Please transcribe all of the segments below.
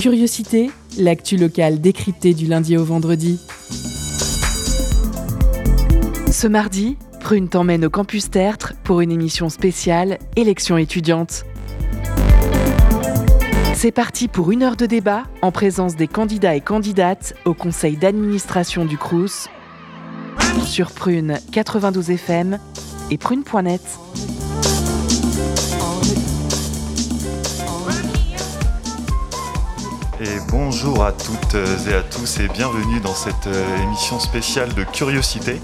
Curiosité, l'actu locale décryptée du lundi au vendredi. Ce mardi, Prune t'emmène au campus Tertre pour une émission spéciale Élections étudiantes. C'est parti pour une heure de débat en présence des candidats et candidates au conseil d'administration du CRUS sur Prune 92 FM et prune.net. bonjour à toutes et à tous et bienvenue dans cette euh, émission spéciale de Curiosité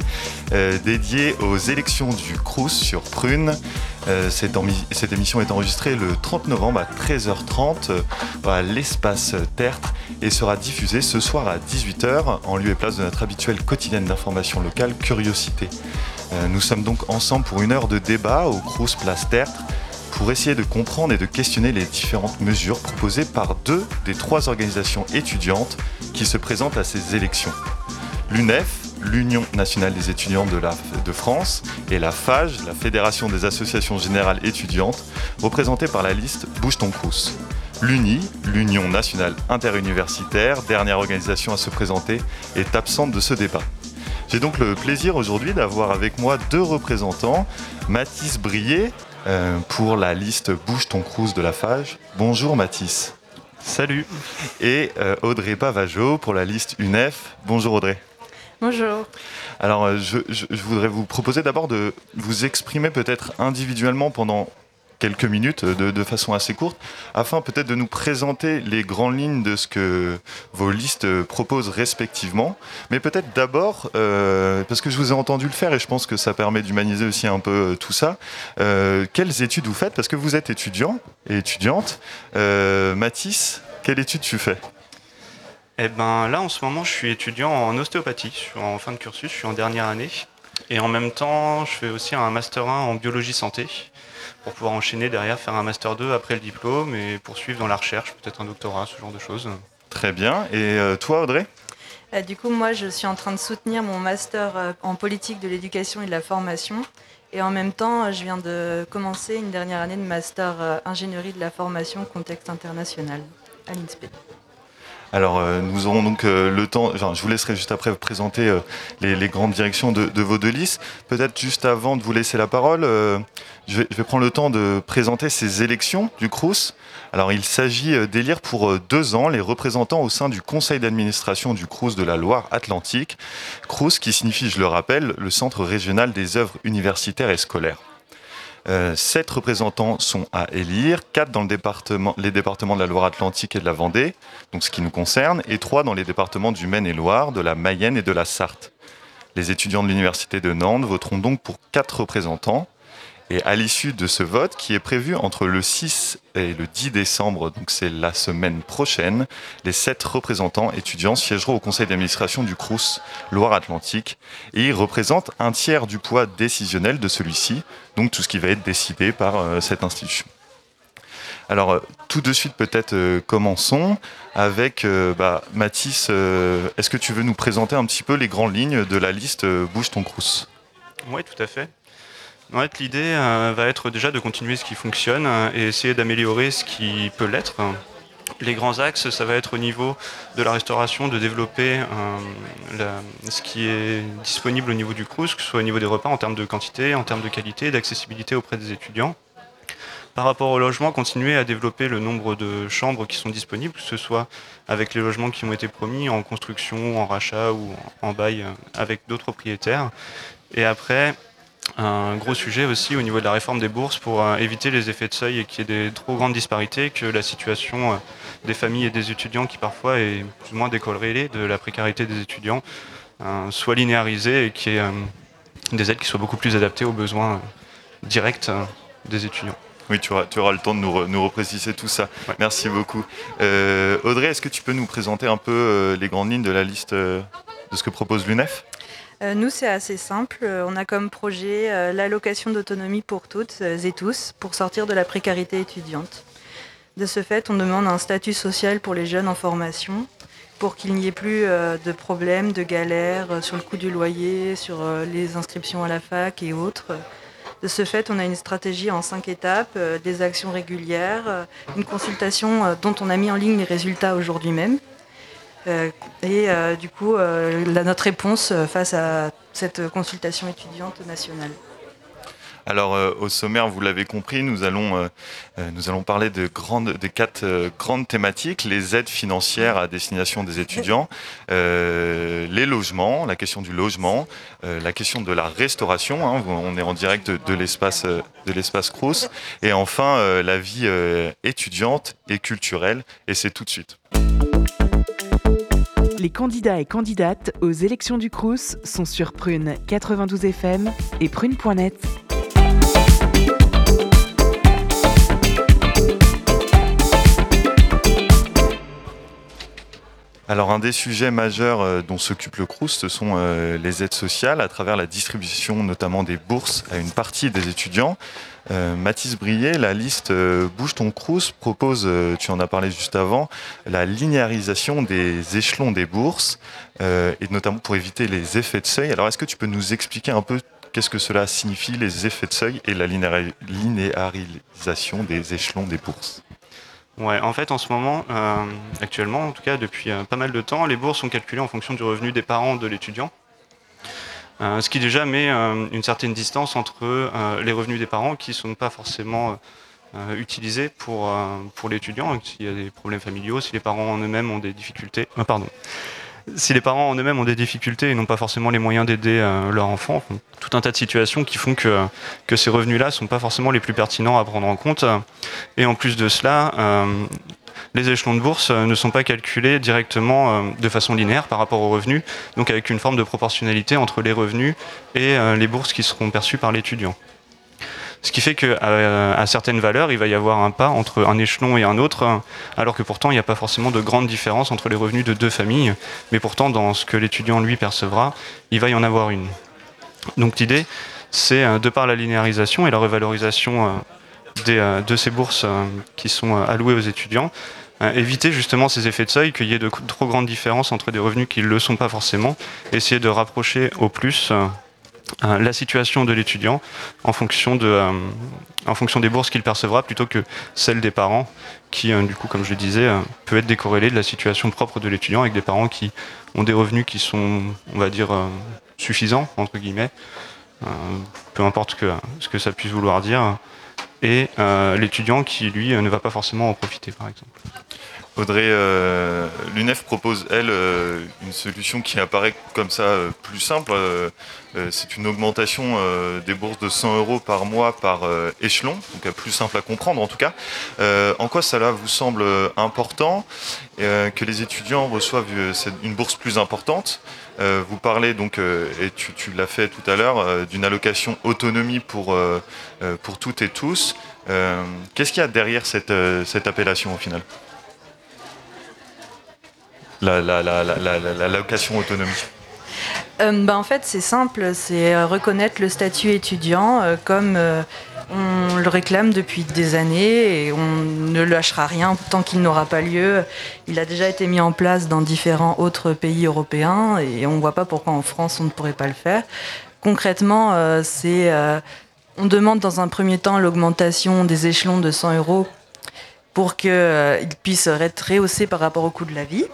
euh, dédiée aux élections du Crous sur Prune. Euh, cette, cette, émission est enregistrée le 30 novembre à 13h30 à l'espace Tertre et sera diffusée ce soir à 18h en lieu et place de notre habituelle quotidienne d'information locale Curiosité. nous sommes donc ensemble pour une heure de débat au Crous Place Tertre pour essayer de comprendre et de questionner les différentes mesures proposées par deux des trois organisations étudiantes qui se présentent à ces élections. L'UNEF, l'Union nationale des étudiants de, France, et la FAGE, la Fédération des associations générales étudiantes, représentées par la liste Bouge ton. L'UNI, l'Union nationale interuniversitaire, dernière organisation à se présenter, est absente de ce débat. J'ai donc le plaisir aujourd'hui d'avoir avec moi deux représentants, Mathis Brier, euh, pour la liste Bouge ton crous de la FAGE. Bonjour Mathis. Salut. Et euh, Audrey Pavageau pour la liste UNEF. Bonjour Audrey. Bonjour. Alors, euh, je, voudrais vous proposer d'abord de vous exprimer peut-être individuellement pendant quelques minutes de, façon assez courte, afin peut-être de nous présenter les grandes lignes de ce que vos listes proposent respectivement. Mais peut-être d'abord, euh, parce que je vous ai entendu le faire et je pense que ça permet d'humaniser aussi un peu euh, tout ça, euh, quelles études vous faites? Parce que vous êtes étudiant et étudiante. Mathis, quelle étude tu fais? Eh ben là, en ce moment, je suis étudiant en ostéopathie. Je suis en fin de cursus, je suis en dernière année. Et en même temps, je fais aussi un master 1 en biologie santé pour pouvoir enchaîner derrière, faire un master 2 après le diplôme et poursuivre dans la recherche, peut-être un doctorat, ce genre de choses. Très bien. Et euh, toi, Audrey? Euh, Du coup, moi, je suis en train de soutenir mon master euh, en politique de l'éducation et de la formation. Et en même temps, je viens de commencer une dernière année de master ingénierie de la formation contexte international à l'INSPE. Alors, euh, nous aurons donc euh, le temps, je vous laisserai juste après vous présenter euh, les, grandes directions de, vos deux listes. Peut-être juste avant de vous laisser la parole, je vais, prendre le temps de présenter ces élections du CRUS. Alors, il s'agit d'élire pour deux ans les représentants au sein du conseil d'administration du CRUS de la Loire-Atlantique. CRUS qui signifie, je le rappelle, le Centre régional des œuvres universitaires et scolaires. Euh, sept représentants sont à élire, quatre dans les départements de la Loire-Atlantique et de la Vendée, donc ce qui nous concerne, et trois dans les départements du Maine-et-Loire, de la Mayenne et de la Sarthe. Les étudiants de l'Université de Nantes voteront donc pour quatre représentants. Et à l'issue de ce vote, qui est prévu entre le 6 et le 10 décembre, donc c'est la semaine prochaine, les sept représentants étudiants siégeront au conseil d'administration du CRUS Loire-Atlantique et ils représentent un tiers du poids décisionnel de celui-ci, donc tout ce qui va être décidé par euh, cette institution. Alors, euh, tout de suite, peut-être euh, commençons avec bah, Mathis. Est-ce que tu veux nous présenter un petit peu les grandes lignes de la liste Bouge ton Crous? Oui, tout à fait. En fait, l'idée euh, va être déjà de continuer ce qui fonctionne euh, et essayer d'améliorer ce qui peut l'être. Les grands axes, ça va être au niveau de la restauration, de développer euh, ce qui est disponible au niveau du CRUS, que ce soit au niveau des repas en termes de quantité, en termes de qualité, d'accessibilité auprès des étudiants. Par rapport au logement, continuer à développer le nombre de chambres qui sont disponibles, que ce soit avec les logements qui ont été promis en construction, en rachat ou en bail avec d'autres propriétaires. Et après, un gros sujet aussi au niveau de la réforme des bourses pour euh, éviter les effets de seuil et qu'il y ait des trop grandes disparités, que la situation euh, des familles et des étudiants qui parfois est plus ou moins décorrélée de la précarité des étudiants euh, soit linéarisée et qu'il y ait des aides qui soient beaucoup plus adaptées aux besoins directs des étudiants. Oui, tu auras, tu auras, le temps de nous, nous repréciser tout ça. Merci beaucoup. Audrey, est-ce que tu peux nous présenter un peu les grandes lignes de la liste de ce que propose l'UNEF? Nous, c'est assez simple. Euh, on a comme projet euh, l'allocation d'autonomie pour toutes et tous pour sortir de la précarité étudiante. De ce fait, on demande un statut social pour les jeunes en formation pour qu'il n'y ait plus de problèmes, de galères sur le coût du loyer, sur les inscriptions à la fac et autres. De ce fait, on a une stratégie en cinq étapes, des actions régulières, une consultation dont on a mis en ligne les résultats aujourd'hui même. Et du coup, notre réponse face à cette consultation étudiante nationale. Alors euh, au sommaire, vous l'avez compris, nous allons, euh, euh, nous allons parler de grandes, des quatre grandes thématiques, les aides financières à destination des étudiants, les logements, la question du logement, la question de la restauration, hein, on est en direct de, l'espace de l'espace et enfin la vie étudiante et culturelle, et c'est tout de suite. Les candidats et candidates aux élections du Crous sont sur Prune 92 FM et prune.net. Alors un des sujets majeurs euh, dont s'occupe le CRUS, ce sont euh, les aides sociales à travers la distribution notamment des bourses à une partie des étudiants. Euh, Mathis Brier, la liste Bouge ton Crous propose, tu en as parlé juste avant, la linéarisation des échelons des bourses et notamment pour éviter les effets de seuil. Alors est-ce que tu peux nous expliquer un peu qu'est-ce que cela signifie, les effets de seuil et la linéarisation des échelons des bourses? Ouais, en fait, en ce moment, euh, actuellement, en tout cas depuis euh, pas mal de temps, les bourses sont calculées en fonction du revenu des parents de l'étudiant. Euh, ce qui déjà met une certaine distance entre les revenus des parents qui ne sont pas forcément utilisés pour, pour l'étudiant, s'il y a des problèmes familiaux, si les parents en eux-mêmes ont des difficultés. pardon si les parents en eux-mêmes ont des difficultés et n'ont pas forcément les moyens d'aider euh, leur enfant, tout un tas de situations qui font que, ces revenus-là ne sont pas forcément les plus pertinents à prendre en compte. Et en plus de cela, euh, les échelons de bourse euh, ne sont pas calculés directement de façon linéaire par rapport aux revenus, donc avec une forme de proportionnalité entre les revenus et les bourses qui seront perçues par l'étudiant. Ce qui fait qu'à certaines valeurs, il va y avoir un pas entre un échelon et un autre, alors que pourtant, il n'y a pas forcément de grande différence entre les revenus de deux familles. Mais pourtant, dans ce que l'étudiant, lui, percevra, il va y en avoir une. Donc l'idée, c'est, euh, de par la linéarisation et la revalorisation euh, euh, de ces bourses qui sont allouées aux étudiants, éviter justement ces effets de seuil, qu'il y ait de trop grandes différences entre des revenus qui ne le sont pas forcément, essayer de rapprocher au plus la situation de l'étudiant en fonction de euh, en fonction des bourses qu'il percevra plutôt que celle des parents qui euh, du coup comme je le disais peut être décorrélée de la situation propre de l'étudiant avec des parents qui ont des revenus qui sont on va dire suffisants entre guillemets peu importe ce que ça puisse vouloir dire et l'étudiant qui lui ne va pas forcément en profiter par exemple Audrey, euh, l'UNEF propose, elle, euh, une solution qui apparaît comme ça euh, plus simple. c'est une augmentation des bourses de 100 euros par mois par échelon, donc plus simple à comprendre en tout cas. en quoi cela vous semble important que les étudiants reçoivent une bourse plus importante? Vous parlez donc, et tu, l'as fait tout à l'heure, d'une allocation autonomie pour, pour toutes et tous. Qu'est-ce qu'il y a derrière cette, cette appellation au final? La, la, location autonomie euh, bah, En fait, c'est simple, c'est euh, reconnaître le statut étudiant euh, comme on le réclame depuis des années et on ne lâchera rien tant qu'il n'aura pas lieu. Il a déjà été mis en place dans différents autres pays européens et on ne voit pas pourquoi en France on ne pourrait pas le faire. Concrètement, c'est on demande dans un premier temps l'augmentation des échelons de 100 euros pour qu'ils puissent être rehaussés par rapport au coût de la vie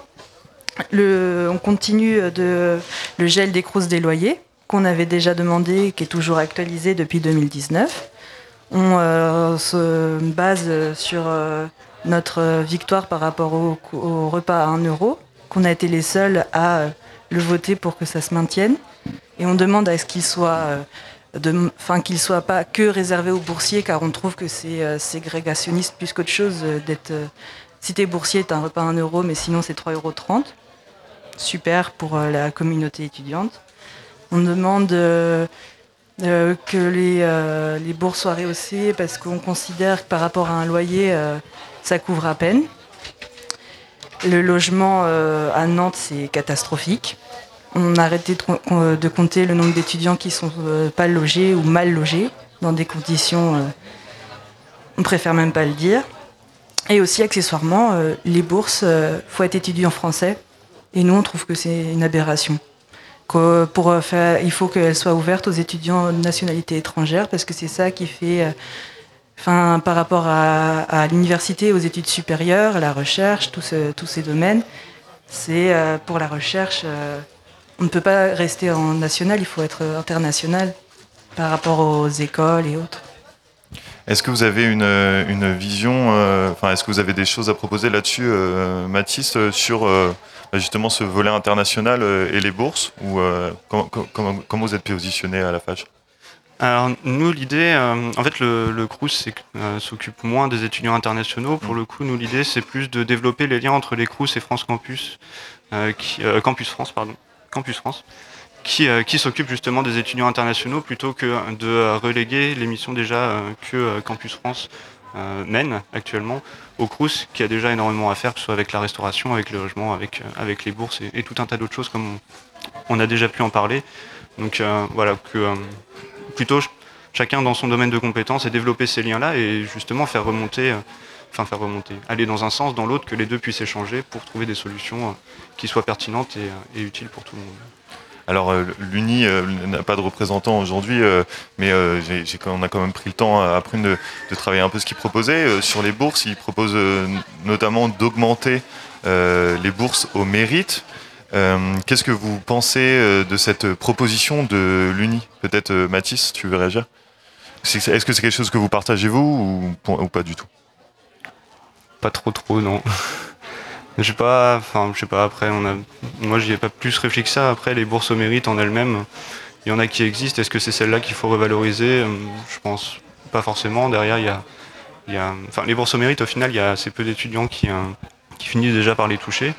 on continue le gel des crousses des loyers, qu'on avait déjà demandé, qui est toujours actualisé depuis 2019. On euh, se base sur euh, notre victoire par rapport au, repas à 1 euro, qu'on a été les seuls à le voter pour que ça se maintienne. Et on demande à ce qu'il soit, euh, qu'il soit pas que réservé aux boursiers, car on trouve que c'est ségrégationniste plus qu'autre chose d'être. si t'es boursier, t'as un repas à 1 euro, mais sinon c'est 3,30 euros super pour euh, la communauté étudiante. On demande euh, euh, que les, bourses soient rehaussées parce qu'on considère que par rapport à un loyer, ça couvre à peine. Le logement à Nantes, c'est catastrophique. On a arrêté de, compter le nombre d'étudiants qui sont pas logés ou mal logés dans des conditions, on préfère même pas le dire. Et aussi accessoirement, les bourses, faut être étudiant français et nous, on trouve que c'est une aberration. faire, il faut qu'elle soit ouverte aux étudiants de nationalité étrangère parce que c'est ça qui fait, enfin, par rapport à, l'université, aux études supérieures, à la recherche, tous ces domaines, c'est pour la recherche, on ne peut pas rester en national, il faut être international par rapport aux écoles et autres. Est-ce que vous avez une, vision, euh, est-ce que vous avez des choses à proposer là-dessus, euh, Mathis, euh, sur justement ce volet international et les bourses ou comment, vous êtes positionné à la FAGE alors nous l'idée, en fait le, le CRUS s'occupe moins des étudiants internationaux. Pour le coup, nous l'idée c'est plus de développer les liens entre les CRUS et France Campus, Campus France pardon, Campus France, euh, qui, s'occupe justement des étudiants internationaux plutôt que de euh, reléguer les missions déjà euh, que Campus France mène actuellement au CRUS, qui a déjà énormément à faire, que ce soit avec la restauration, avec le logement, avec, avec les bourses et, tout un tas d'autres choses comme on, a déjà pu en parler. Donc voilà, que plutôt chacun dans son domaine de compétences et développer ces liens-là et justement faire remonter, enfin faire remonter, aller dans un sens, dans l'autre, que les deux puissent échanger pour trouver des solutions qui soient pertinentes et utiles pour tout le monde. Alors euh, l'Uni euh, n'a pas de représentant aujourd'hui, euh, mais on a quand même pris le temps après de, de travailler un peu ce qu'il proposait. sur les bourses, il propose notamment d'augmenter les bourses au mérite. Qu'est-ce que vous pensez de cette proposition de l'Uni? Peut-être Mathis, tu veux réagir? Est-ce que c'est quelque chose que vous partagez vous ou pas du tout? Pas trop trop, non. Je sais pas, enfin, je sais pas, après, on a, moi, j'y ai pas plus réfléchi que ça. Après, les bourses au mérite en elles-mêmes, il y en a qui existent. Est-ce que c'est celle-là qu'il faut revaloriser? Euh, Je pense pas forcément. Derrière, il y a, il y a, enfin, les bourses au mérite, au final, il y a assez peu d'étudiants qui, euh, qui finissent déjà par les toucher.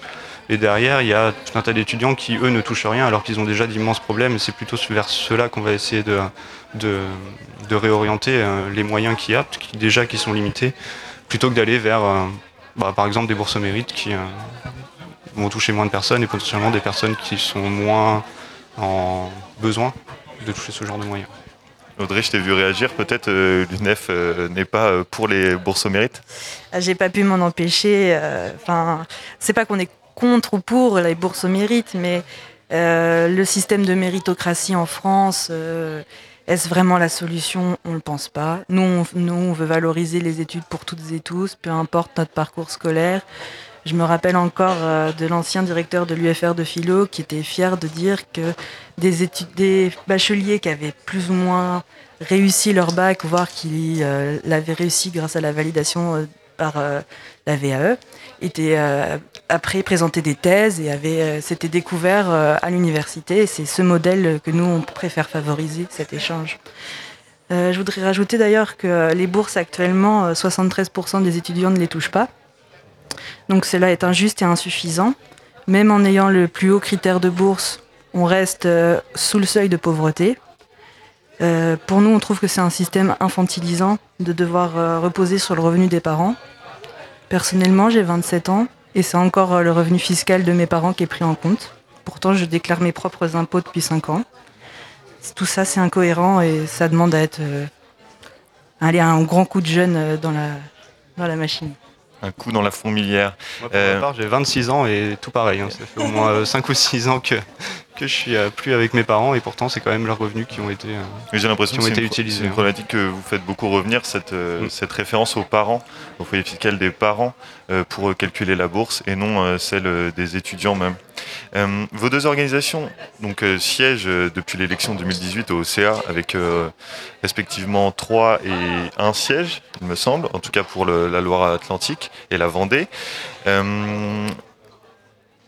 Et derrière, il y a tout un tas d'étudiants qui, eux, ne touchent rien alors qu'ils ont déjà d'immenses problèmes. C'est plutôt vers ceux-là qu'on va essayer de, de, de réorienter euh, les moyens qui a, qui, déjà qui sont limités, plutôt que d'aller vers bah, par exemple des bourses au mérite qui euh, vont toucher moins de personnes et potentiellement des personnes qui sont moins en besoin de toucher ce genre de moyens. Audrey, je t'ai vu réagir. Peut-être euh, l'UNEF euh, n'est pas pour les bourses au mérite ah, J'ai pas pu m'en empêcher. Enfin, c'est pas qu'on est contre ou pour les bourses au mérite, mais le système de méritocratie en France est-ce vraiment la solution? On ne le pense pas. Nous on, veut valoriser les études pour toutes et tous, peu importe notre parcours scolaire. Je me rappelle encore euh, de l'ancien directeur de l'UFR de philo qui était fier de dire que des bacheliers qui avaient plus ou moins réussi leur bac, voire qui euh, l'avaient réussi grâce à la validation euh, par la VAE, était euh, après présenté des thèses et avait euh, s'était découvert euh, à l'université. C'est ce modèle que nous on préfère favoriser, cet échange. je voudrais rajouter d'ailleurs que les bourses actuellement, 73% des étudiants ne les touchent pas. Donc cela est injuste et insuffisant. Même en ayant le plus haut critère de bourse, on reste sous le seuil de pauvreté. Pour nous, on trouve que c'est un système infantilisant de devoir reposer sur le revenu des parents. Personnellement, j'ai 27 ans et c'est encore euh, le revenu fiscal de mes parents qui est pris en compte. Pourtant, je déclare mes propres impôts depuis 5 ans. Tout ça, c'est incohérent et ça demande à être euh, aller un grand coup de euh, la, dans la machine un coup dans la fourmilière. Moi, pour ma part, j'ai 26 ans et tout pareil. Hein. Ça fait au moins 5 ou 6 ans que, que je suis plus avec mes parents et pourtant c'est quand même leurs revenus qui ont été, j'ai l'impression que c'est une, une, hein. problématique que vous faites beaucoup revenir, cette, mm. cette référence aux parents, au foyer fiscal des parents pour calculer la bourse et non celle des étudiants même. Euh, vos deux organisations donc, euh, siègent euh, depuis l'élection 2018 au CA avec respectivement 3 et 1 siège, il me semble, en tout cas pour la Loire-Atlantique et la Vendée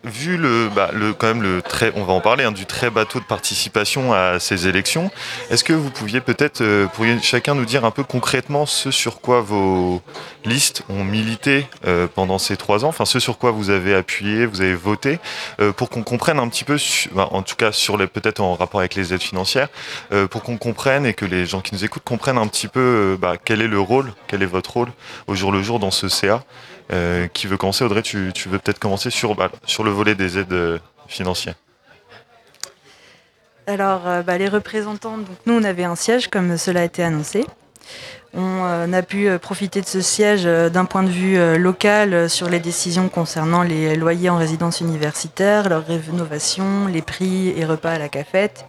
vu le, bah, le, quand même le très, on va en parler, hein, du très bateau de participation à ces élections, est-ce que vous pouviez peut-être, euh, pourriez chacun nous dire un peu concrètement ce sur quoi vos listes ont milité euh, pendant ces trois ans, enfin ce sur quoi vous avez appuyé, vous avez voté, euh, pour qu'on comprenne un petit peu, bah, en tout cas sur les, peut-être en rapport avec les aides financières, pour qu'on comprenne et que les gens qui nous écoutent comprennent un petit peu bah, quel est le rôle, quel est votre rôle au jour le jour dans ce CA. Euh, qui veut commencer Audrey, tu, veux peut-être commencer sur, bah, sur le volet des aides euh, financières. Alors, euh, bah, les représentants, nous, on avait un siège, comme cela a été annoncé. On a pu profiter de ce siège d'un point de vue local sur les décisions concernant les loyers en résidence universitaire, leur rénovation, les prix et repas à la cafette,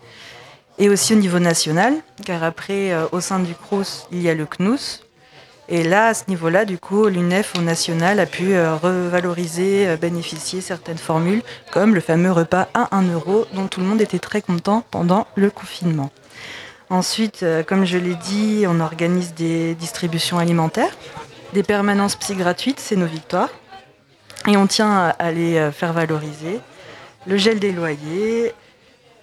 et aussi au niveau national, car après, au sein du CRUS, il y a le CNUS, et là, à ce niveau-là, du coup, l'UNEF au national a pu euh, revaloriser, euh, bénéficier certaines formules, comme le fameux repas à 1 euro, dont tout le monde était très content pendant le confinement. Ensuite, euh, comme je l'ai dit, on organise des distributions alimentaires, des permanences psy gratuites, c'est nos victoires. Et on tient à les faire valoriser. Le gel des loyers,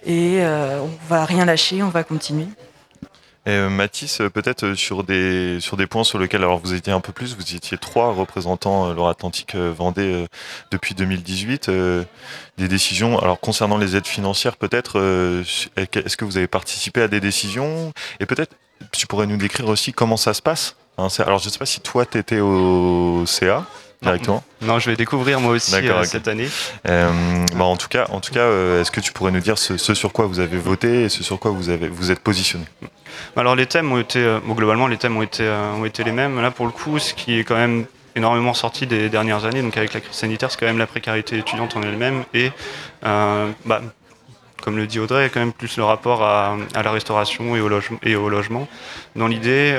et on va rien lâcher, on va continuer. Euh, Mathis, euh, peut-être euh, sur des, sur des points sur lesquels alors vous étiez un peu plus, vous étiez trois représentants euh, Atlantique Vendée depuis 2018. des décisions, alors concernant les aides financières, peut-être, est-ce que vous avez participé à des décisions? Et peut-être, tu pourrais nous décrire aussi comment ça se passe hein, Alors, je ne sais pas si toi, tu étais au CA directement Non, je vais découvrir moi aussi cette année. Bah, en tout cas, en tout cas est-ce que tu pourrais nous dire ce, ce, sur quoi vous avez voté et ce sur quoi vous, avez, vous êtes positionné? Alors les thèmes ont été, euh, globalement les thèmes ont été, euh, ont été les mêmes. Là pour le coup, ce qui est quand même énormément sorti des dernières années, donc avec la crise sanitaire, c'est quand même la précarité étudiante en elle-même et euh, bah, comme le dit Audrey, quand même plus le rapport à, la restauration et au, et au logement. Dans l'idée,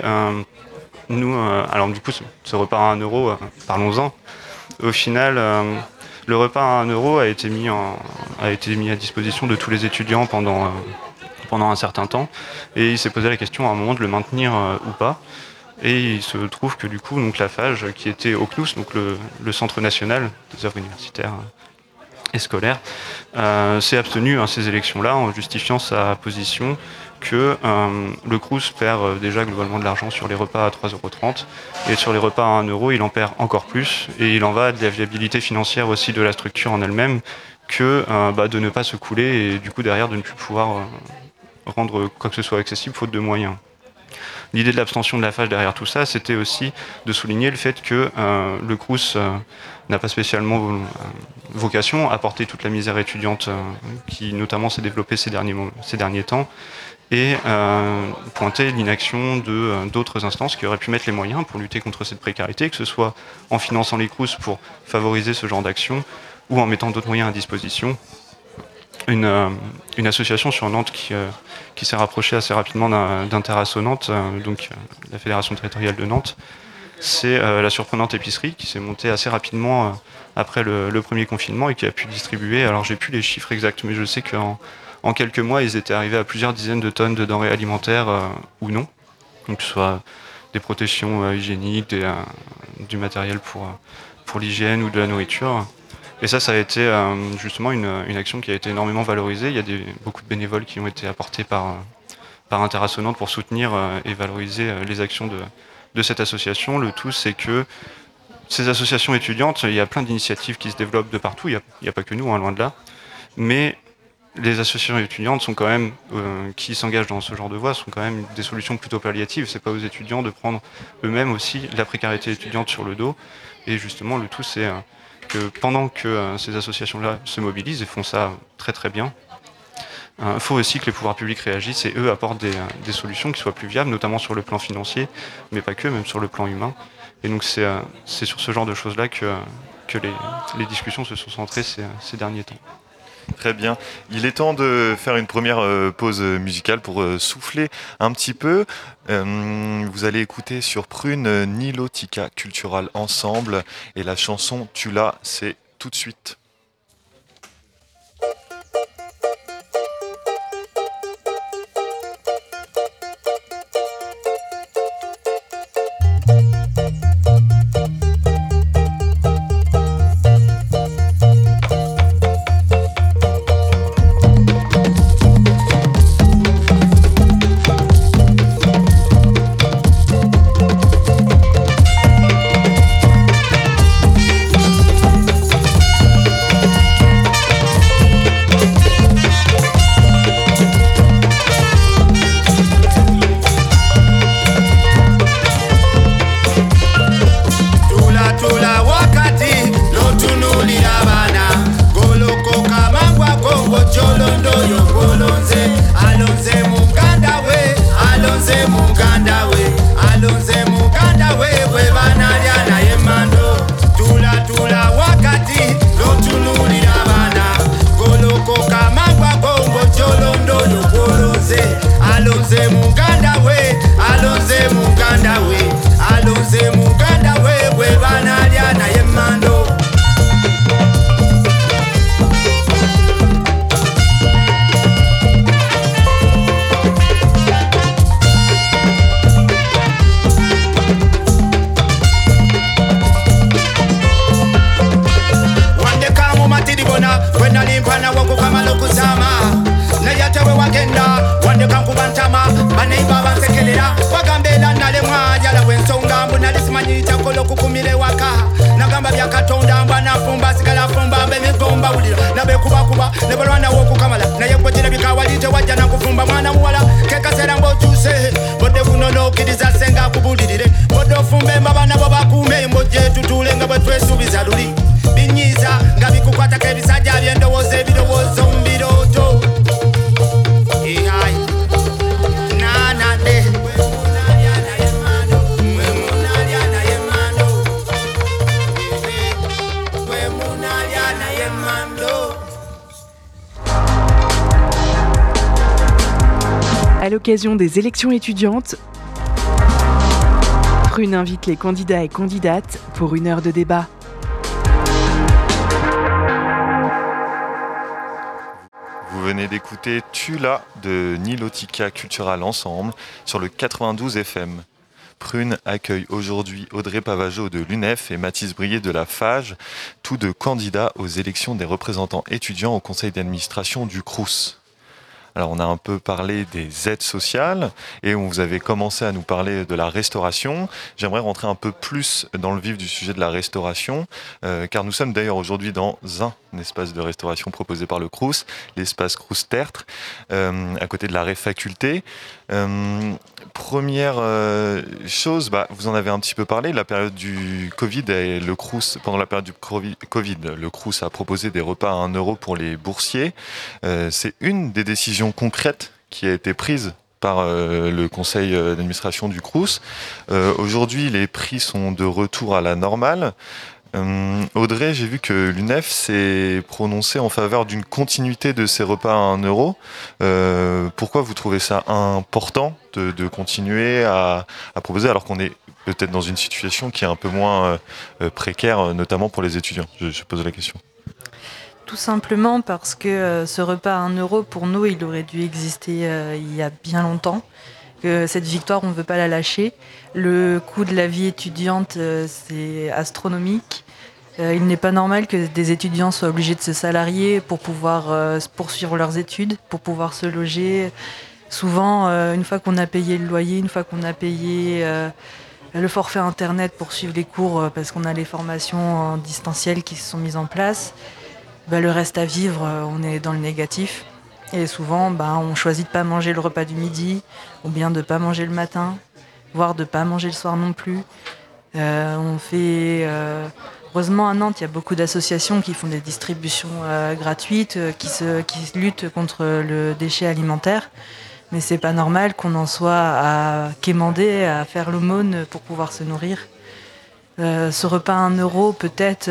nous, alors du coup, ce, repas à 1 euro, parlons-en. Au final, le repas à 1 euro a été, mis à disposition de tous les étudiants pendant un certain temps. Et il s'est posé la question à un moment de le maintenir euh, ou pas. Et il se trouve que du coup, donc, la FAGE, qui était au CNUS, donc le, Centre national des œuvres universitaires et scolaires, euh, s'est abstenu à ces élections-là en justifiant sa position que euh, le CRUS perd déjà globalement de l'argent sur les repas à 3,30€ et sur les repas à 1 euro, il en perd encore plus. Et il en va de la viabilité financière aussi de la structure en elle-même que bah, de ne pas se couler et du coup derrière de ne plus pouvoir rendre quoi que ce soit accessible faute de moyens. L'idée de l'abstention de la phage derrière tout ça, c'était aussi de souligner le fait que euh, le Crous euh, n'a pas spécialement euh, vocation à porter toute la misère étudiante qui notamment s'est développée ces derniers temps et pointer l'inaction de d'autres instances qui auraient pu mettre les moyens pour lutter contre cette précarité, que ce soit en finançant les Crous pour favoriser ce genre d'action ou en mettant d'autres moyens à disposition euh, une, association sur Nantes qui, euh, s'est rapprochée assez rapidement d'Interasso Nantes, euh, donc la fédération territoriale de Nantes. C'est la surprenante épicerie qui s'est montée assez rapidement après le, premier confinement et qui a pu distribuer. Alors j'ai plus les chiffres exacts, mais je sais qu'en en quelques mois, ils étaient arrivés à plusieurs dizaines de tonnes de denrées alimentaires ou non, que ce soit des protections hygiéniques, du matériel pour, pour l'hygiène ou de la nourriture. Et ça, ça a été euh, justement une, action qui a été énormément valorisée. Il y a des, beaucoup de bénévoles qui ont été apportés par, euh, par Interassonante pour soutenir euh, et valoriser les actions de, de cette association. Le tout, c'est que ces associations étudiantes, il y a plein d'initiatives qui se développent de partout. Il n'y a, pas que nous, hein, loin de là. Mais les associations étudiantes sont quand même, qui s'engagent dans ce genre de voie, sont quand même des solutions plutôt palliatives. C'est pas aux étudiants de prendre eux-mêmes aussi la précarité étudiante sur le dos. Et justement, le tout, c'est que pendant que euh, ces associations-là se mobilisent et font ça très très bien, il euh, faut aussi que les pouvoirs publics réagissent et eux apportent des, euh, solutions qui soient plus viables, notamment sur le plan financier, mais pas que, même sur le plan humain. Et donc c'est sur ce genre de choses-là que les, discussions se sont centrées ces derniers temps. Très bien. Il est temps de faire une première euh, pause musicale pour euh, souffler un petit peu. Euh, vous allez écouter sur Prune Nilotica Cultural Ensemble et la chanson Tu l'as, c'est tout de suite. mbulo kukumire waka. Nagamba byakatonda mbwa nafumba sigala fumba mbemigomba wulira nabekubakuba ne balwanawo okukamala naye gwe kirabika wali tewajja l'occasion des élections étudiantes, Prune invite les candidats et candidates pour une heure de débat. Vous venez d'écouter Tula de Nilotica Cultural Ensemble sur le 92 FM. Prune accueille aujourd'hui Audrey Pavageau de l'UNEF et Mathis Brier de la FAGE, tous deux candidats aux élections des représentants étudiants au conseil d'administration du CRUS. Alors on a un peu parlé des aides sociales et on vous avait commencé à nous parler de la restauration. J'aimerais rentrer un peu plus dans le vif du sujet de la restauration, euh, car nous sommes d'ailleurs aujourd'hui dans un espace de restauration proposé par le CRUS, l'espace CRUS Tertre, euh, à côté de la Faculté. Euh, première euh, chose, bah, vous en avez un petit peu parlé, la période du Covid et le CRUS, pendant la période du Covid, le CRUS a proposé des repas à 1 euro pour les boursiers. Euh, C'est une des décisions concrètes qui a été prise par euh, le conseil d'administration du CRUS. Euh, Aujourd'hui, les prix sont de retour à la normale. Euh, Audrey, j'ai vu que l'UNEF s'est prononcé en faveur d'une continuité de ces repas à 1 euro. Euh, pourquoi vous trouvez ça important de, continuer à, proposer alors qu'on est peut-être dans une situation qui est un peu moins euh, précaire, notamment pour les étudiants? Je, pose la question. Tout simplement parce que ce repas à 1 euro, pour nous, il aurait dû exister il y a bien longtemps. Cette victoire, on ne veut pas la lâcher. Le coût de la vie étudiante, c'est astronomique. Euh, il n'est pas normal que des étudiants soient obligés de se salarier pour pouvoir euh, poursuivre leurs études, pour pouvoir se loger. Souvent, euh, une fois qu'on a payé le loyer, une fois qu'on a payé le forfait internet pour suivre les cours, parce qu'on a les formations en distanciel qui se sont mises en place, bah, le reste à vivre, on est dans le négatif. Et souvent, bah, on choisit de pas manger le repas du midi, ou bien de pas manger le matin, voire de pas manger le soir non plus. Euh, on fait. Euh, heureusement, à Nantes, il y a beaucoup d'associations qui font des distributions euh, gratuites, qui, se, qui luttent contre le déchet alimentaire. Mais c'est pas normal qu'on en soit à quémander, à faire l'aumône pour pouvoir se nourrir. ce repas à 1 euro, peut-être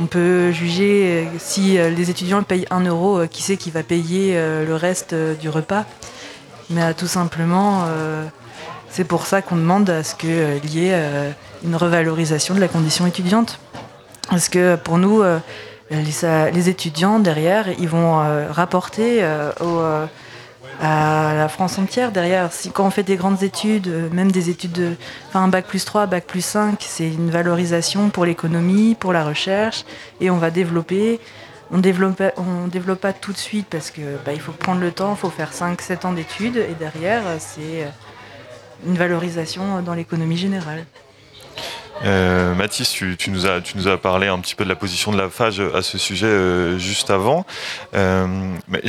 on peut juger si les étudiants payent 1 euro, qui c'est qui va payer le reste du repas? Mais tout simplement, c'est pour ça qu'on demande à ce qu'il y ait une revalorisation de la condition étudiante. Parce que pour nous, les, les étudiants derrière, ils vont rapporter au à la France entière derrière. Quand on fait des grandes études, même des études de enfin, un bac plus 3, bac plus 5, c'est une valorisation pour l'économie, pour la recherche, et on va développer. On ne développe, on développe pas tout de suite parce qu'il bah, faut prendre le temps, il faut faire 5-7 ans d'études, et derrière, c'est une valorisation dans l'économie générale. Euh, Mathis, tu, nous as, parlé un petit peu de la position de la FAGE à ce sujet euh, juste avant. Euh, mais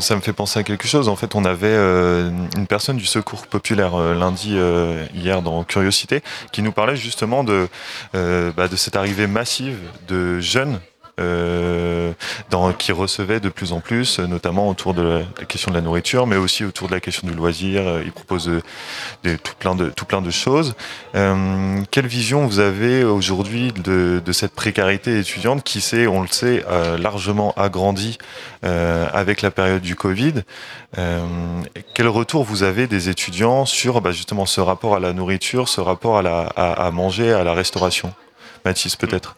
ça me fait penser à quelque chose. En fait, on avait euh, une personne du Secours populaire lundi, hier, dans Curiosité, qui nous parlait justement de, bah, cette arrivée massive de jeunes dans, qui recevait de plus en plus, notamment autour de la question de la nourriture, mais aussi autour de la question du loisir. Il propose de, tout, plein de, tout plein de choses. Euh, quelle vision vous avez aujourd'hui de, cette précarité étudiante qui s'est, on le sait, euh, largement agrandie euh, avec la période du Covid? Quel retour vous avez des étudiants sur bah, justement ce rapport à la nourriture, ce rapport à, la, à manger, à la restauration? Mathis, peut-être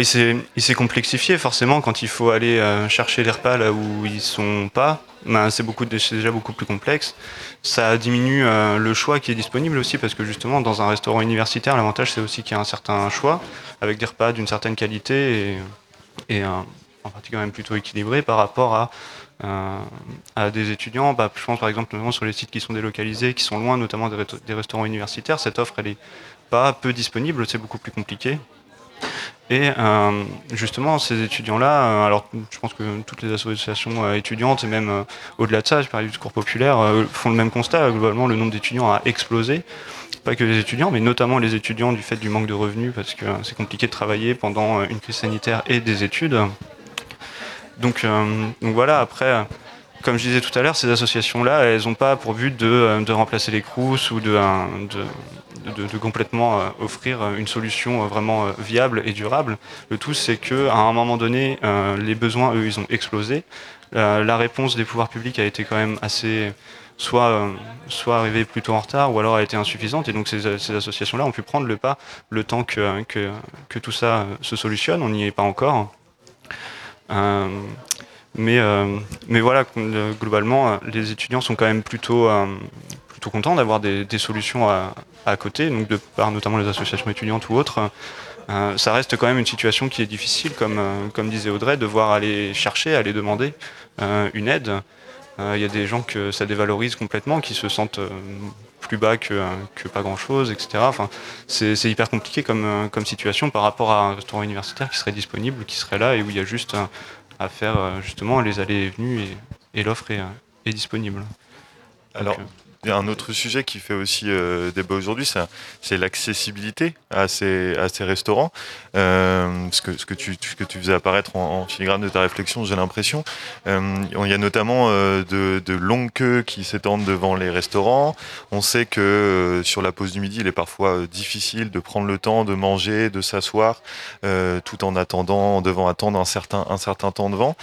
il s'est complexifié forcément quand il faut aller euh, chercher les repas là où ils sont pas. Ben, c'est déjà beaucoup plus complexe. Ça diminue euh, le choix qui est disponible aussi parce que justement dans un restaurant universitaire, l'avantage c'est aussi qu'il y a un certain choix avec des repas d'une certaine qualité et, en partie quand même plutôt équilibré par rapport à, euh, des étudiants. Bah, je pense par exemple notamment sur les sites qui sont délocalisés, qui sont loin notamment des, des restaurants universitaires. Cette offre elle est pas, peu disponibles, c'est beaucoup plus compliqué. Et euh, justement, ces étudiants-là, euh, alors je pense que toutes les associations euh, étudiantes, et même au-delà de ça, je parle du discours populaire, font le même constat. Globalement, le nombre d'étudiants a explosé. Pas que les étudiants, mais notamment les étudiants du fait du manque de revenus, parce que c'est compliqué de travailler pendant une crise sanitaire et des études. Donc, donc voilà, après, comme je disais tout à l'heure, ces associations-là, elles n'ont pas pour but de, de remplacer les CRUS ou de de, complètement euh, offrir une solution euh, vraiment euh, viable et durable. Le tout, c'est qu'à un moment donné, les besoins, eux, ils ont explosé. la réponse des pouvoirs publics a été quand même assez soit, soit arrivée plutôt en retard ou alors a été insuffisante. Et donc ces, associations-là ont pu prendre le pas le temps que, que, que tout ça se solutionne. On n'y est pas encore. mais, mais voilà, globalement, les étudiants sont quand même plutôt, plutôt contents d'avoir des, des, solutions à, à côté, donc de par notamment les associations étudiantes ou autres, euh, ça reste quand même une situation qui est difficile, comme, euh, comme disait Audrey, de devoir aller chercher, aller demander euh, une aide. Il y a des gens que ça dévalorise complètement, qui se sentent plus bas que, que pas grand-chose, etc. Enfin, c'est hyper compliqué comme, comme situation par rapport à un restaurant universitaire qui serait disponible, qui serait là et où il y a juste à faire justement les allées et venues et, l'offre est, est, disponible. Alors, un autre sujet qui fait aussi euh, débat aujourd'hui, c'est l'accessibilité à ces, restaurants. Euh, ce, que, tu, ce faisais apparaître en, filigrane de ta réflexion, j'ai l'impression. Euh, il y a notamment de, de, longues queues qui s'étendent devant les restaurants. On sait que sur la pause du midi, il est parfois difficile de prendre le temps de manger, de s'asseoir, tout en attendant, devant attendre un certain, un certain temps devant.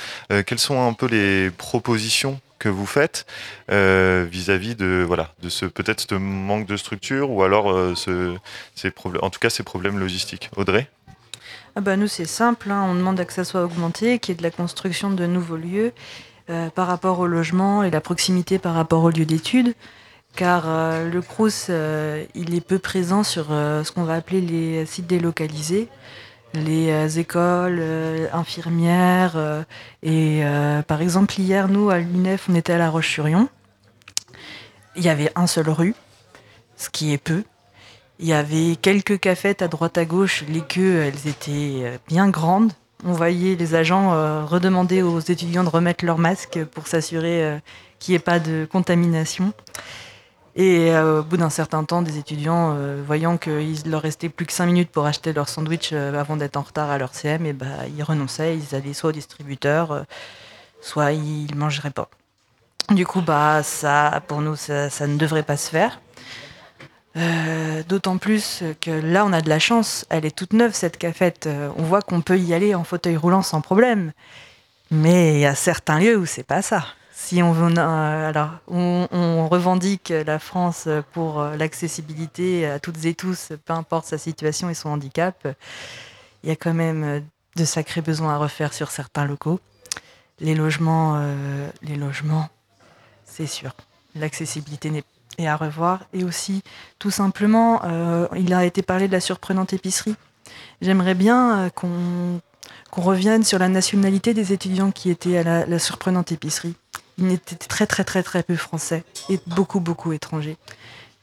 quelles sont un peu les propositions que vous faites euh, vis-à-vis de voilà de ce peut-être ce manque de structure ou alors euh, ce, ces en tout cas ces problèmes logistiques. Audrey? Ah bah nous c'est simple, hein. on demande que ça soit augmenté, qu'il y ait de la construction de nouveaux lieux euh, par rapport au logement et la proximité par rapport au lieu d'études, car le Crous il est peu présent sur ce qu'on va appeler les sites délocalisés les euh, écoles euh, infirmières. Euh, et par exemple, hier, nous, à l'UNEF, on était à La Roche-sur-Yon. Il y avait un seul rue, ce qui est peu. Il y avait quelques cafettes à droite à gauche. Les queues, elles étaient bien grandes. On voyait les agents redemander aux étudiants de remettre leur masque pour s'assurer qu'il n'y ait pas de contamination. Et euh, au bout d'un certain temps, des étudiants, euh, voyant qu'il leur restait plus que 5 minutes pour acheter leur sandwich euh, avant d'être en retard à leur CM, et bah, ils renonçaient, ils allaient soit au distributeur, soit ils ne mangeraient pas. Du coup, bah, ça, pour nous, ça, ça ne devrait pas se faire. D'autant plus que là, on a de la chance. Elle est toute neuve, cette cafette. on voit qu'on peut y aller en fauteuil roulant sans problème. Mais il y a certains lieux où c'est pas ça si on, euh, alors, on, revendique la France pour euh, l'accessibilité à toutes et tous, peu importe sa situation et son handicap, il y a quand même de sacrés besoins à refaire sur certains locaux. Les logements, euh, les logements, c'est sûr. L'accessibilité est à revoir. Et aussi, tout simplement, il a été parlé de la surprenante épicerie. J'aimerais bien qu'on revienne sur la nationalité des étudiants qui étaient à la surprenante épicerie il était très très très très peu français et beaucoup beaucoup étrangers.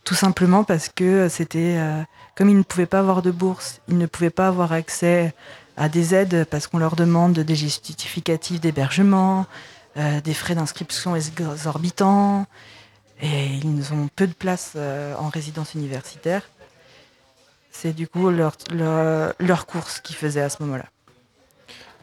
Tout simplement parce que c'était euh, comme ils ne pouvaient pas avoir de bourse, ils ne pouvaient pas avoir accès à des aides parce qu'on leur demande des justificatifs d'hébergement, euh, des frais d'inscription exorbitants, et ils ont peu de place euh, en résidence universitaire. C'est du coup leur, leur, leur course qu'ils faisaient à ce moment-là.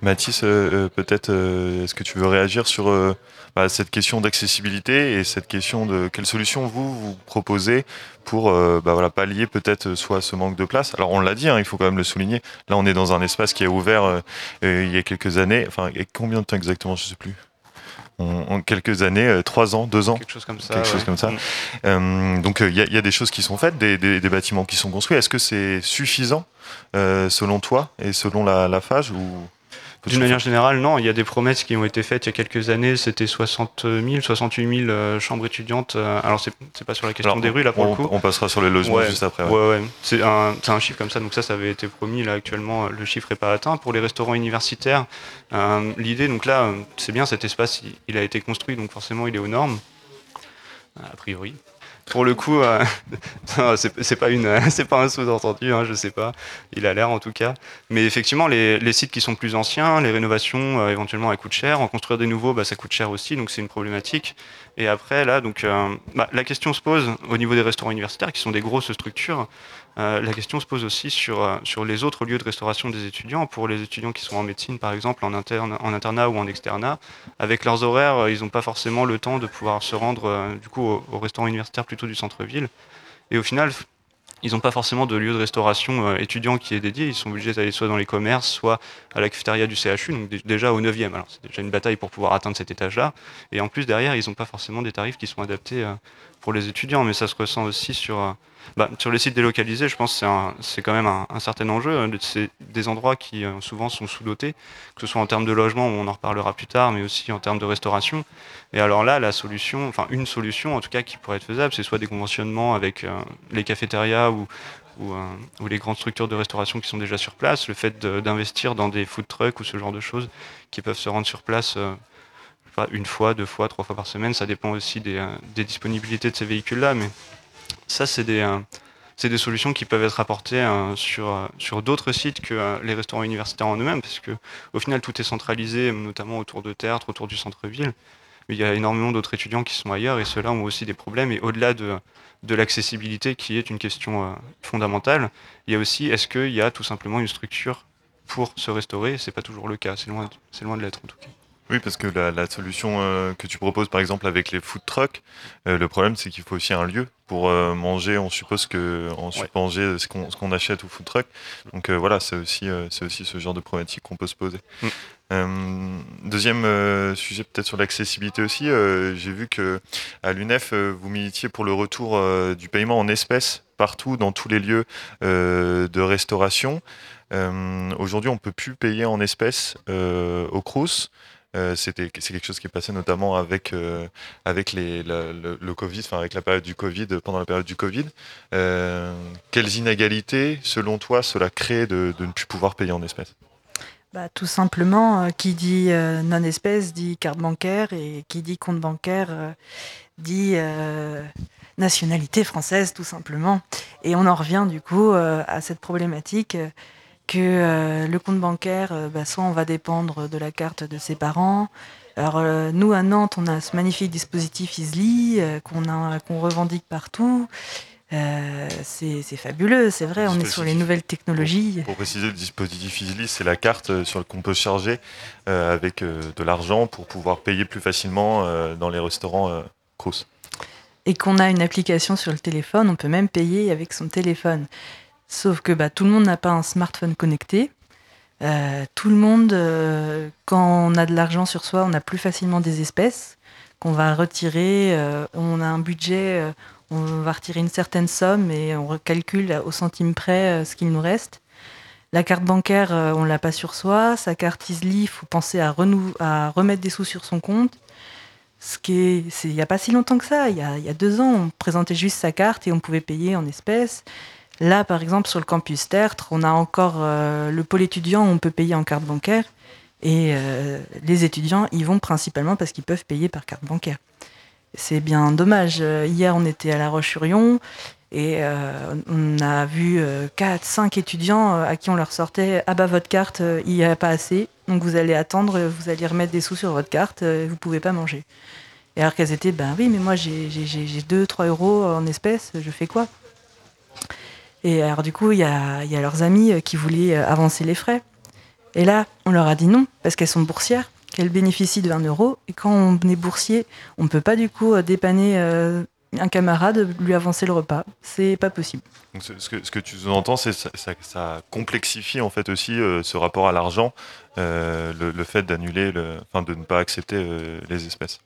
Mathis, peut-être, est-ce que tu veux réagir sur bah, cette question d'accessibilité et cette question de quelle solution vous vous proposez pour euh, bah, voilà, pallier peut-être soit ce manque de place? Alors on l'a dit, hein, il faut quand même le souligner. Là, on est dans un espace qui est ouvert euh, euh, il y a quelques années. Enfin, et combien de temps exactement? Je ne sais plus. En, quelques années, trois ans, deux ans, quelque chose comme ça. Quelque chose comme ça. Donc il y, y, a des choses qui sont faites, des, des, des bâtiments qui sont construits. Est-ce que c'est suffisant selon toi et selon la, la phase ou d'une manière générale, non. Il y a des promesses qui ont été faites il y a quelques années. C'était 60 000, 68 000 chambres étudiantes. Euh, alors, c'est pas sur la question des rues, là, pour on, le coup. On passera sur les logements juste après. Ouais, ouais. C'est un, un, chiffre comme ça. Donc, ça, ça avait été promis. Là, actuellement, le chiffre n'est pas atteint. Pour les restaurants universitaires, euh, l'idée, donc là, c'est bien, cet espace, il, a été construit. Donc, forcément, il est aux normes, a priori. Pour le coup, euh, c'est pas une, un sous-entendu, hein, je sais pas. Il a l'air en tout cas. Mais effectivement, les, les, sites qui sont plus anciens, les rénovations euh, éventuellement elles coûtent cher. En construire des nouveaux, bah, ça coûte cher aussi, donc c'est une problématique. Et après, là, donc, euh, bah, la question se pose au niveau des restaurants universitaires, qui sont des grosses structures. Euh, la question se pose aussi sur, euh, sur les autres lieux de restauration des étudiants. Pour les étudiants qui sont en médecine, par exemple, en, internat ou en externat, avec leurs horaires, euh, ils n'ont pas forcément le temps de pouvoir se rendre du coup, au, au restaurant universitaire plutôt du centre-ville. Et au final, ils n'ont pas forcément de lieu de restauration étudiant qui est dédié. Ils sont obligés d'aller soit dans les commerces, soit à la cafétéria du CHU, donc déjà au 9e. Alors c'est déjà une bataille pour pouvoir atteindre cet étage-là. Et en plus, derrière, ils n'ont pas forcément des tarifs qui sont adaptés pour les étudiants. Mais ça se ressent aussi sur, bah, sur les sites délocalisés. Je pense que c'est quand même un, certain enjeu. C'est des endroits qui souvent sont sous-dotés, que ce soit en termes de logement, on en reparlera plus tard, mais aussi en termes de restauration. Et alors là, la solution, enfin une solution en tout cas qui pourrait être faisable, c'est soit des conventionnements avec euh, les cafétérias ou, euh, ou, les grandes structures de restauration qui sont déjà sur place, le fait d'investir dans des food trucks ou ce genre de choses qui peuvent se rendre sur place euh, une fois, deux fois, trois fois par semaine. Ça dépend aussi des, des disponibilités de ces véhicules-là, mais ça c'est des c'est des solutions qui peuvent être apportées sur, sur d'autres sites que les restaurants universitaires en eux-mêmes, parce que au final tout est centralisé, notamment autour de théâtre, autour du centre-ville il y a énormément d'autres étudiants qui sont ailleurs et ceux-là ont aussi des problèmes. Et au-delà de, l'accessibilité, qui est une question euh, fondamentale, il y a aussi est-ce qu'il y a tout simplement une structure pour se restaurer? C'est pas toujours le cas, c'est loin de l'être en tout cas. Oui, parce que la, solution euh, que tu proposes, par exemple, avec les food trucks, euh, le problème, c'est qu'il faut aussi un lieu pour manger. On suppose que on ouais. manger ce qu'on, achète au food truck. Donc voilà, c'est aussi, c'est aussi ce genre de problématique qu'on peut se poser. Mm. Euh, deuxième euh, sujet peut-être sur l'accessibilité aussi, euh, j'ai vu que à l'UNEF vous militiez pour le retour du paiement en espèces partout dans tous les lieux de restauration. Aujourd'hui, on peut plus payer en espèces au Crous. C'était c'est quelque chose qui est passé notamment avec avec les, le, Covid, enfin avec la période du Covid, pendant la période du Covid. quelles inégalités, selon toi, cela crée de, de ne plus pouvoir payer en espèces? Bah, tout simplement, euh, qui dit euh, non-espèce dit carte bancaire et qui dit compte bancaire euh, dit nationalité française, tout simplement. Et on en revient du coup à cette problématique que le compte bancaire, bah, soit on va dépendre de la carte de ses parents. Alors nous à Nantes, on a ce magnifique dispositif Isly qu'on revendique partout. Euh, c'est fabuleux, c'est vrai, on est sur les nouvelles technologies. Pour, préciser, le dispositif Easily, c'est la carte euh, sur qu'on peut charger euh, avec euh, de l'argent pour pouvoir payer plus facilement euh, dans les restaurants euh, Crous. Et qu'on a une application sur le téléphone, on peut même payer avec son téléphone. Sauf que bah, tout le monde n'a pas un smartphone connecté. tout le monde, quand on a de l'argent sur soi, on a plus facilement des espèces qu'on va retirer. on a un budget on va retirer une certaine somme et on recalcule au centime près euh, ce qu'il nous reste. La carte bancaire, euh, on l'a pas sur soi. Sa carte Isly, il faut penser à, à, remettre des sous sur son compte. Ce qui est, il n'y a pas si longtemps que ça. Il y, il y, a, deux ans, on présentait juste sa carte et on pouvait payer en espèces. Là, par exemple, sur le campus Tertre, on a encore euh, le pôle étudiant, on peut payer en carte bancaire. Et euh, les étudiants y vont principalement parce qu'ils peuvent payer par carte bancaire c'est bien dommage. Euh, hier, on était à La Roche-sur-Yon et on a vu euh, 4, 5 étudiants à qui on leur sortait Ah bah votre carte, il n'y a pas assez, donc vous allez attendre, vous allez remettre des sous sur votre carte, vous ne pouvez pas manger. Et alors qu'elles étaient Ben oui, mais moi j'ai 2, 3 euros en espèces, je fais quoi? Et alors du coup, il y a, leurs amis qui voulaient avancer les frais. Et là, on leur a dit non, parce qu'elles sont boursières qu'elle bénéficie de 20 euros. Et quand on est boursier, on ne peut pas du coup euh, dépanner euh, un camarade, lui avancer le repas. C'est pas possible. Donc ce, que, tu entends, c'est ça, ça, complexifie en fait aussi euh, ce rapport à l'argent, euh, le, fait d'annuler, enfin de ne pas accepter euh, les espèces.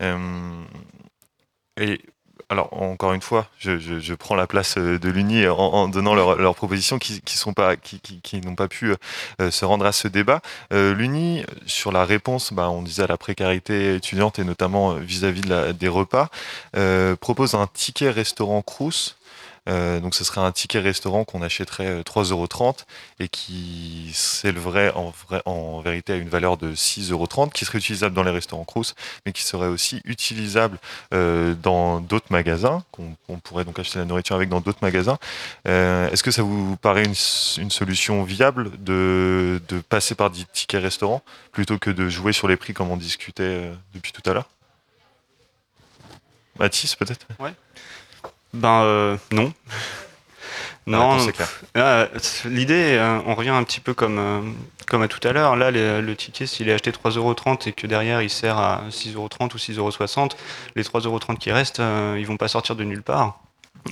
et alors encore une fois, je, prends la place euh, de l'Uni en, donnant leurs leur propositions qui, n'ont pas pu euh, se rendre à ce débat. Euh, L'Uni sur la réponse, bah, on disait à la précarité étudiante et notamment vis-à-vis des repas, propose un ticket restaurant Crous donc ce serait un ticket restaurant qu'on achèterait 3,30 euros et qui s'élèverait en, vérité à une valeur de 6,30 euros, qui serait utilisable dans les restaurants Crous, mais qui serait aussi utilisable dans d'autres magasins, qu'on pourrait donc acheter la nourriture avec dans d'autres magasins. Est-ce que ça vous paraît une, solution viable de, de passer par des tickets restaurants plutôt que de jouer sur les prix comme on discutait depuis tout à l'heure? Mathis, peut-être? Ouais. Ben euh, non. non. Ah, l'idée, euh, on revient un petit peu comme, euh, comme à tout à l'heure. Là, le ticket, s'il est acheté 3,30€ et que derrière il sert à 6,30€ ou 6,60€, les 3,30€ qui restent, ils vont pas sortir de nulle part.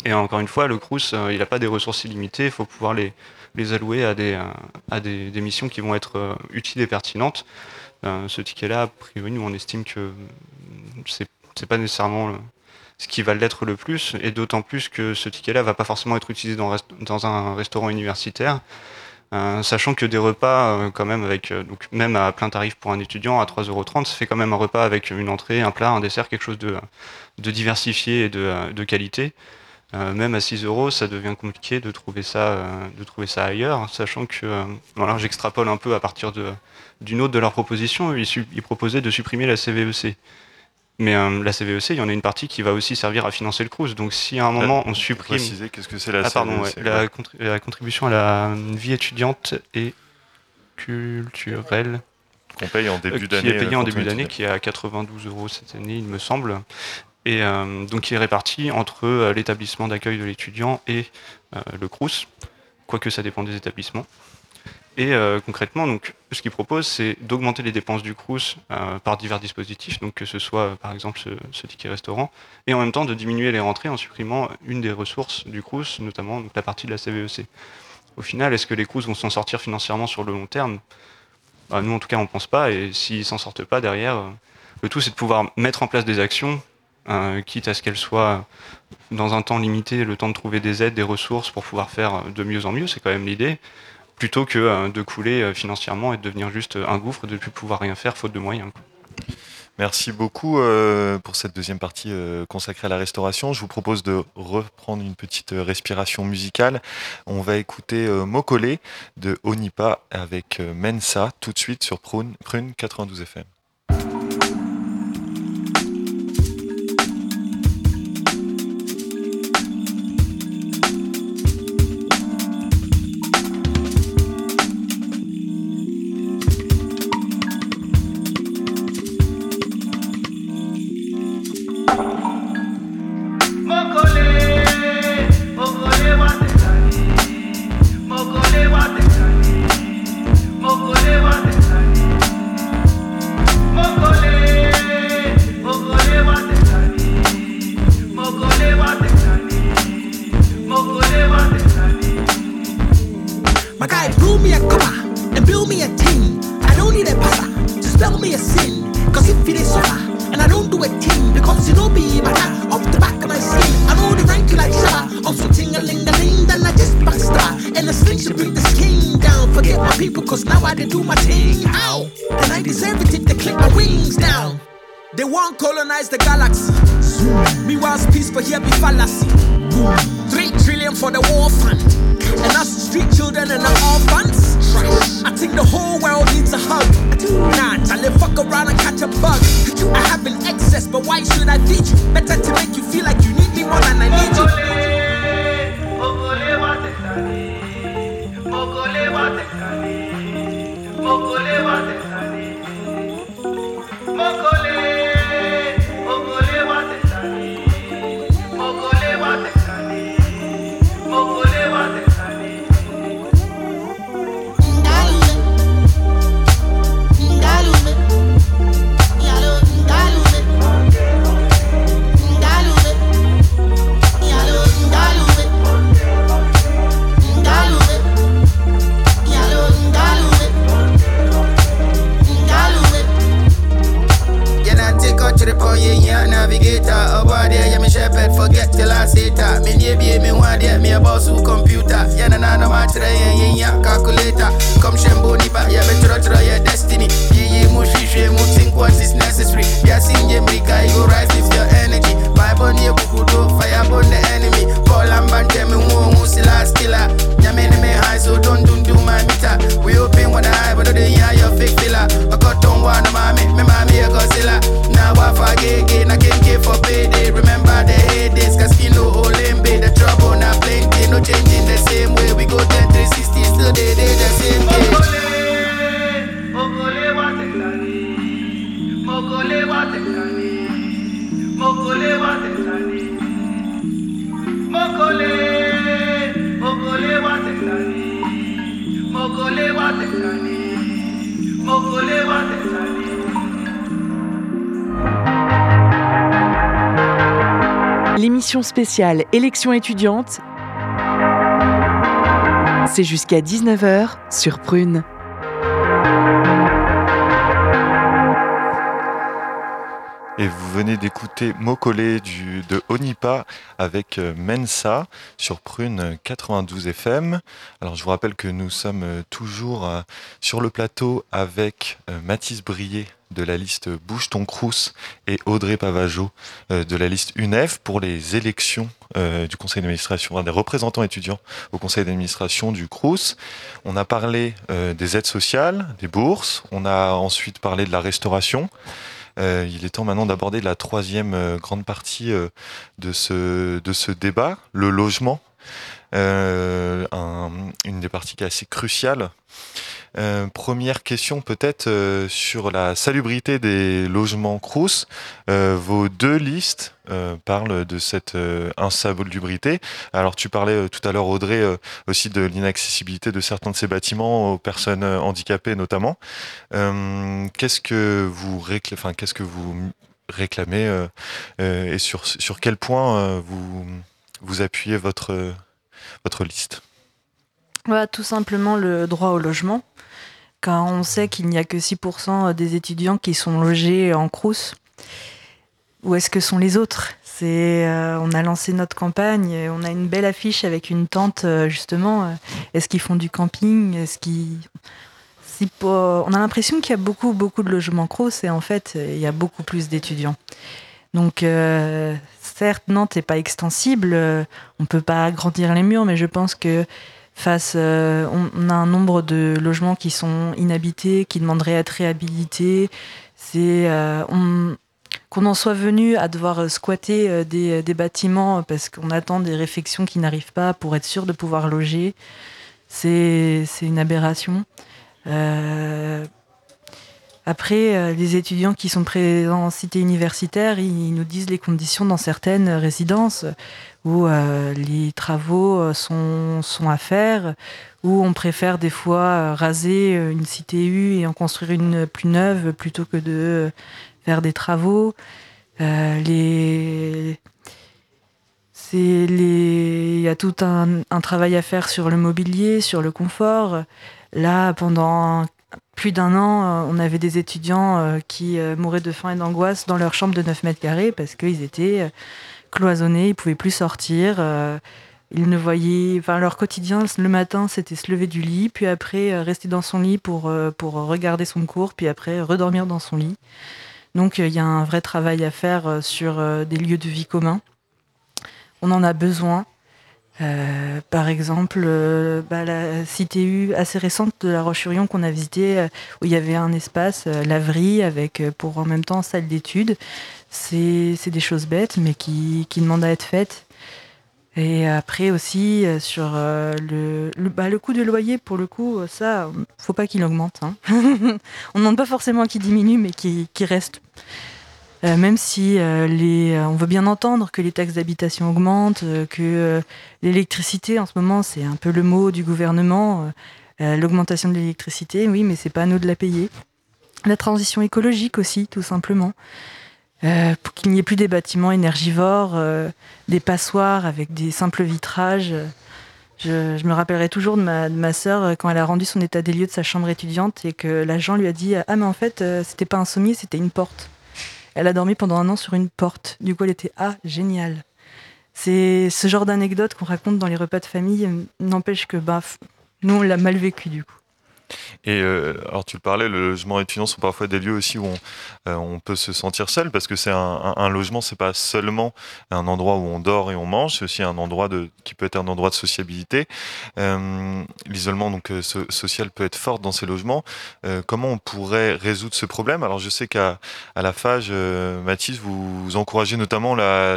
Et encore une fois, le Crous, il n'a pas des ressources illimitées, il faut pouvoir les, les allouer à, des, à des, des missions qui vont être utiles et pertinentes. ce ticket-là, a priori, nous on estime que c'est c'est pas nécessairement ce qui va l'être le plus, et d'autant plus que ce ticket-là va pas forcément être utilisé dans, un restaurant universitaire, euh, sachant que des repas, euh, quand même, avec euh, donc même à plein tarif pour un étudiant, à 3,30€, ça fait quand même un repas avec une entrée, un plat, un dessert, quelque chose de, diversifié et de, qualité. même à 6 euros, ça devient compliqué de trouver ça, de trouver ça ailleurs, sachant que, voilà, j'extrapole un peu à partir d'une autre de leurs propositions, ils proposaient de supprimer la CVEC. Mais euh, la CVEC, il y en a une partie qui va aussi servir à financer le CRUS. Donc si à un moment on supprime... qu'est-ce que c'est la ah, pardon, e la, contribution à la vie étudiante et culturelle. Qu'on paye en début d'année. Qui est payée en début d'année, qui est à 92 euros cette année, il me semble. Et euh, donc qui est réparti entre euh, l'établissement d'accueil de l'étudiant et le CRUS, quoique ça dépend des établissements. Et euh, concrètement, ce qu'ils proposent, c'est d'augmenter les dépenses du CRUS euh, par divers dispositifs, donc que ce soit par exemple ce, ticket restaurant, et en même temps de diminuer les rentrées en supprimant une des ressources du CRUS, notamment la partie de la CVEC. E Au final, est-ce que les CRUS vont s'en sortir financièrement sur le long terme? Bah, Nous, en tout cas, on ne pense pas, et s'ils s'en sortent pas derrière, euh, le tout, c'est de pouvoir mettre en place des actions, quitte à ce qu'elles soient dans un temps limité, le temps de trouver des aides, des ressources pour pouvoir faire de mieux en mieux, c'est quand même l'idée plutôt que euh, de couler euh, financièrement et de devenir juste un gouffre, de ne plus pouvoir rien faire faute de moyens. Merci beaucoup euh, pour cette deuxième partie consacrée à la restauration. Je vous propose de reprendre une petite respiration musicale. On va écouter Mokole de Onipa avec Mensa tout de suite sur Prune, Prune 92 FM. and I'm all. I think the whole world needs a hug. Nah, tell it fuck around and catch a bug. I have an excess, but why should I teach you? Better to make you feel like you need me more than I need you. later. Me near me one day, me a boss who computer. Yeah, na na no matter, yeah, yeah, yeah, calculator. Come shembo ni ba, yeah, better try your destiny. Yeah, yeah, mush, yeah, mu think what is necessary. Yeah, sing, yeah, mrika, you rise with your energy. My bone, yeah, kukudo, fire burn the enemy. Call and ban, tell me, who, who, sila, skilla. Yeah, me, me, high, so don't, don't do my meter. We open one eye, but don't yeah, your fake filler. I got on one, mommy, me, mommy, a Godzilla. Now I forget, again, I can't get for payday. Remember the headaches, cause you know. L'émission spéciale Élections étudiantes c'est jusqu'à 19h sur Prune. Et vous venez d'écouter Mokole du, de Onipa avec euh, Mensa sur Prune 92 FM. Alors je vous rappelle que nous sommes euh, toujours euh, sur le plateau avec Mathis Brier de la liste Bouge ton Crous et Audrey Pavageau de la liste UNEF pour les élections du conseil d'administration, des représentants étudiants au conseil d'administration du Crous. On a parlé des aides sociales, des bourses, on a ensuite parlé de la restauration. Euh, il est temps maintenant d'aborder la troisième euh, grande partie euh, de, ce, de ce débat, le logement. une des parties qui est assez cruciale euh, première question peut-être euh, sur la salubrité des logements Crous. Euh, vos deux listes parlent de cette insalubrité. Alors tu parlais tout à l'heure Audrey aussi de l'inaccessibilité de certains de ces bâtiments aux personnes handicapées notamment. qu'est-ce que vous réclamez, qu'est-ce que vous réclamez et sur, sur quel point vous, vous appuyez votre, votre liste? Tout simplement le droit au logement on sait qu'il n'y a que 6% des étudiants qui sont logés en crous. Où est-ce que sont les autres? Euh, On a lancé notre campagne, on a une belle affiche avec une tente, euh, justement. Euh, est-ce qu'ils font du camping? On a l'impression qu'il y a beaucoup, beaucoup de logements crous et en fait, il y a beaucoup plus d'étudiants. Donc, certes, Nantes n'est pas extensible, on ne peut pas agrandir les murs, mais je pense que face, euh, on, a un nombre de logements qui sont inhabités, qui demanderaient à être réhabilités. C'est euh, qu'on en soit venu à devoir squatter euh, des, bâtiments parce qu'on attend des réfections qui n'arrivent pas pour être sûr de pouvoir loger. C'est une aberration. Après, les étudiants qui sont présents en cité universitaire, ils nous disent les conditions dans certaines résidences où euh, les travaux euh, sont, à faire, où on préfère des fois euh, raser une cité U et en construire une plus neuve plutôt que de faire des travaux. Il y a tout un, un, travail à faire sur le mobilier, sur le confort. Là, pendant plus d'un an, on avait des étudiants qui mouraient de faim et d'angoisse dans leur chambre de 9 mètres carrés parce qu'ils étaient cloisonnés, ils pouvaient plus sortir. Euh, ils ne voyaient, enfin leur quotidien le matin, c'était se lever du lit, puis après euh, rester dans son lit pour euh, pour regarder son cours, puis après redormir dans son lit. Donc il y a un vrai travail à faire sur des lieux de vie communs. On en a besoin. Par exemple, bah, la CTU assez récente de la Roche-sur-Yon qu'on a visité, où il y avait un espace, laverie, avec pour en même temps salle d'études c'est des choses bêtes, mais qui, qui, demandent à être faites. Et après aussi, euh, sur euh, le, le, bah, le, coût de loyer, pour le coup, ça, faut pas qu'il augmente. Hein. on ne demande pas forcément qu'il diminue, mais qu'il reste. Euh, même si les, on veut bien entendre que les taxes d'habitation augmentent, que l'électricité, en ce moment, c'est un peu le mot du gouvernement. L'augmentation de l'électricité, oui, mais c'est pas à nous de la payer. La transition écologique aussi, tout simplement. Euh, pour qu'il n'y ait plus des bâtiments énergivores, euh, des passoires avec des simples vitrages. Je, me rappellerai toujours de ma, de ma sœur euh, quand elle a rendu son état des lieux de sa chambre étudiante et que l'agent lui a dit Ah, mais en fait, c'était pas un sommier, c'était une porte. Elle a dormi pendant un an sur une porte. Du coup, elle était Ah, génial. C'est ce genre d'anecdote qu'on raconte dans les repas de famille, n'empêche que bah, nous, on l'a mal vécu du coup. Et euh, alors tu le parlais, le logement étudiant sont parfois des lieux aussi où on, euh, on peut se sentir seul parce que c'est un, un, un, logement, c'est pas seulement un endroit où on dort et on mange, c'est aussi un endroit qui peut être un endroit de sociabilité. Euh, L'isolement donc social peut être fort dans ces logements. Comment on pourrait résoudre ce problème? Alors je sais qu'à la FAGE, Mathis, vous, encouragez notamment la,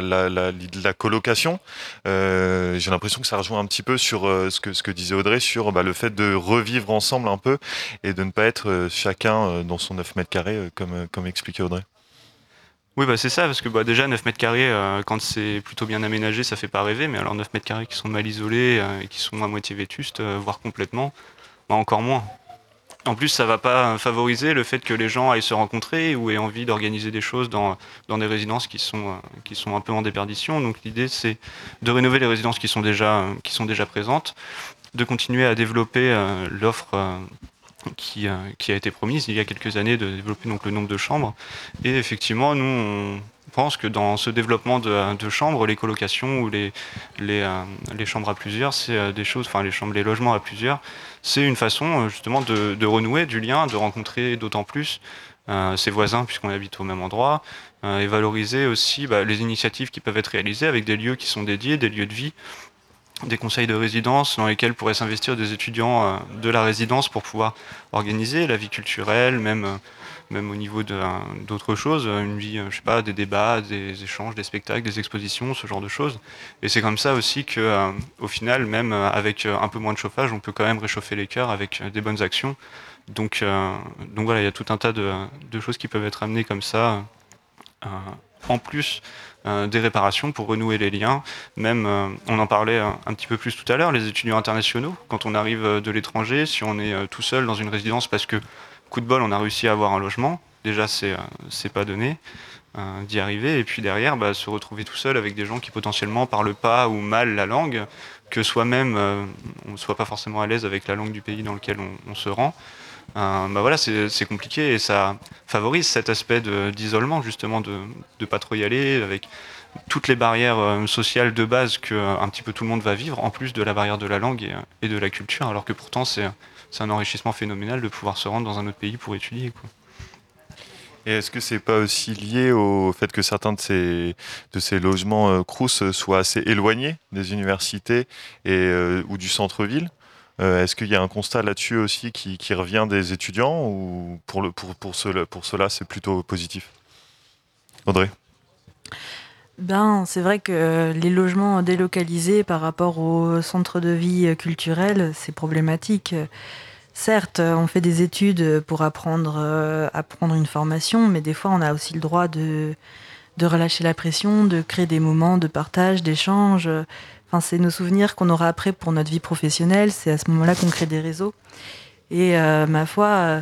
colocation. J'ai l'impression que ça rejoint un petit peu sur ce que, ce que disait Audrey sur bah, le fait de revivre ensemble un peu et de ne pas être euh, chacun euh, dans son 9 mètres carrés, euh, comme, comme expliquait Audrey. Oui, bah c'est ça, parce que bah, déjà 9 mètres carrés, quand c'est plutôt bien aménagé, ça fait pas rêver, mais alors 9 mètres carrés qui sont mal isolés et qui sont à moitié vétustes, voire complètement, bah, encore moins. En plus, ça va pas favoriser le fait que les gens aillent se rencontrer ou aient envie d'organiser des choses dans, dans des résidences qui sont, qui sont un peu en déperdition. Donc l'idée, c'est de rénover les résidences qui sont déjà, qui sont déjà présentes, de continuer à développer l'offre qui, qui, a été promise il y a quelques années de développer donc le nombre de chambres. Et effectivement, nous, on pense que dans ce développement de, chambres, les colocations ou les, euh, chambres à plusieurs, c'est euh, des choses, enfin les chambres, les logements à plusieurs, c'est une façon euh, justement de, de, renouer du lien, de rencontrer d'autant plus ses voisins puisqu'on habite au même endroit, et valoriser aussi bah, les initiatives qui peuvent être réalisées avec des lieux qui sont dédiés, des lieux de vie des conseils de résidence dans lesquels pourraient s'investir des étudiants euh, de la résidence pour pouvoir organiser la vie culturelle, même, euh, même au niveau d'autres choses, une vie, euh, je sais pas, des débats, des échanges, des spectacles, des expositions, ce genre de choses. Et c'est comme ça aussi que, au final, même avec un peu moins de chauffage, on peut quand même réchauffer les cœurs avec des bonnes actions. Donc, donc voilà, il y a tout un tas de, choses qui peuvent être amenées comme ça, en plus euh, des réparations pour renouer les liens. Même, euh, on en parlait un, petit peu plus tout à l'heure, les étudiants internationaux, quand on arrive euh, de l'étranger, si on est tout seul dans une résidence parce que, coup de bol, on a réussi à avoir un logement, déjà c'est c'est pas donné d'y arriver, et puis derrière, bah, se retrouver tout seul avec des gens qui potentiellement parlent pas ou mal la langue, que soi-même on ne soit pas forcément à l'aise avec la langue du pays dans lequel on se rend. Euh, bah voilà, c'est compliqué et ça favorise cet aspect d'isolement, justement, de ne pas trop y aller, avec toutes les barrières euh, sociales de base que euh, un petit peu tout le monde va vivre, en plus de la barrière de la langue et, de la culture, alors que pourtant c'est un enrichissement phénoménal de pouvoir se rendre dans un autre pays pour étudier. Et est-ce que c'est pas aussi lié au fait que certains de ces, logements euh, Crous soient assez éloignés des universités et, ou du centre-ville? Euh, est-ce qu'il y a un constat là-dessus aussi qui, revient des étudiants ou pour, pour, pour, pour cela c'est plutôt positif? Audrey? Ben, c'est vrai que les logements délocalisés par rapport aux centres de vie culturels, c'est problématique. Certes, on fait des études pour apprendre, euh, apprendre une formation, mais des fois, on a aussi le droit de, de relâcher la pression, de créer des moments de partage, d'échange c'est nos souvenirs qu'on aura après pour notre vie professionnelle. C'est à ce moment-là qu'on crée des réseaux. Et euh, ma foi, euh,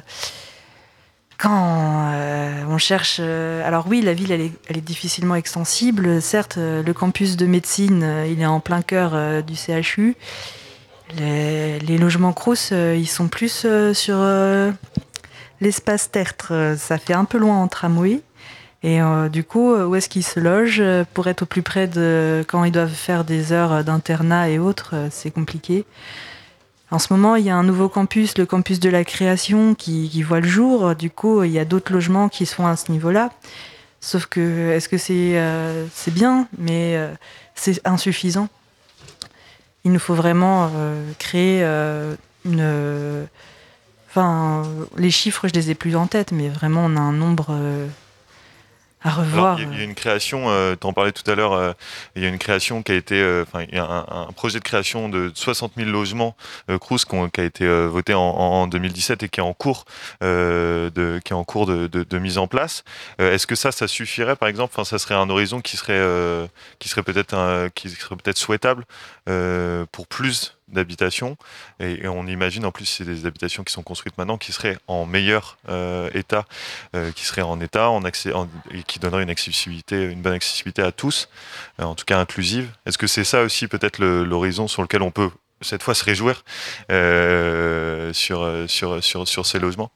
quand euh, on cherche... alors oui, la ville, elle est, difficilement extensible. Certes, le campus de médecine, il est en plein cœur du CHU. Les, logements Crous, ils sont plus sur l'espace tertre. Ça fait un peu loin en tramway. Et euh, du coup, où est-ce qu'ils se logent euh, pour être au plus près de quand ils doivent faire des heures d'internat et autres, euh, c'est compliqué. En ce moment, il y a un nouveau campus, le campus de la création, qui, voit le jour. Du coup, il y a d'autres logements qui sont à ce niveau-là. Sauf que, est-ce que c'est c'est bien, mais c'est insuffisant? Il nous faut vraiment créer une. Enfin, les chiffres, je les ai plus en tête, mais vraiment, on a un nombre à revoir. il, y a, une création, euh, tu en parlais tout à l'heure, euh, il y a une création qui a été, euh, enfin, il y a un, projet de création de 60 000 logements Crous qui a été voté en, 2017 et qui est en cours de, qui est en cours de, de, mise en place. Est-ce que ça, ça suffirait, par exemple, enfin, ça serait un horizon qui serait, qui serait peut-être, qui serait peut-être souhaitable pour plus d'habitations. Et, on imagine en plus c'est des habitations qui sont construites maintenant qui seraient en meilleur euh, état, euh, qui seraient en état, en accès, et qui donneraient une accessibilité, une bonne accessibilité à tous, euh, en tout cas inclusive. Est-ce que c'est ça aussi peut-être l'horizon sur lequel on peut cette fois se réjouir sur, sur, sur, sur ces logements?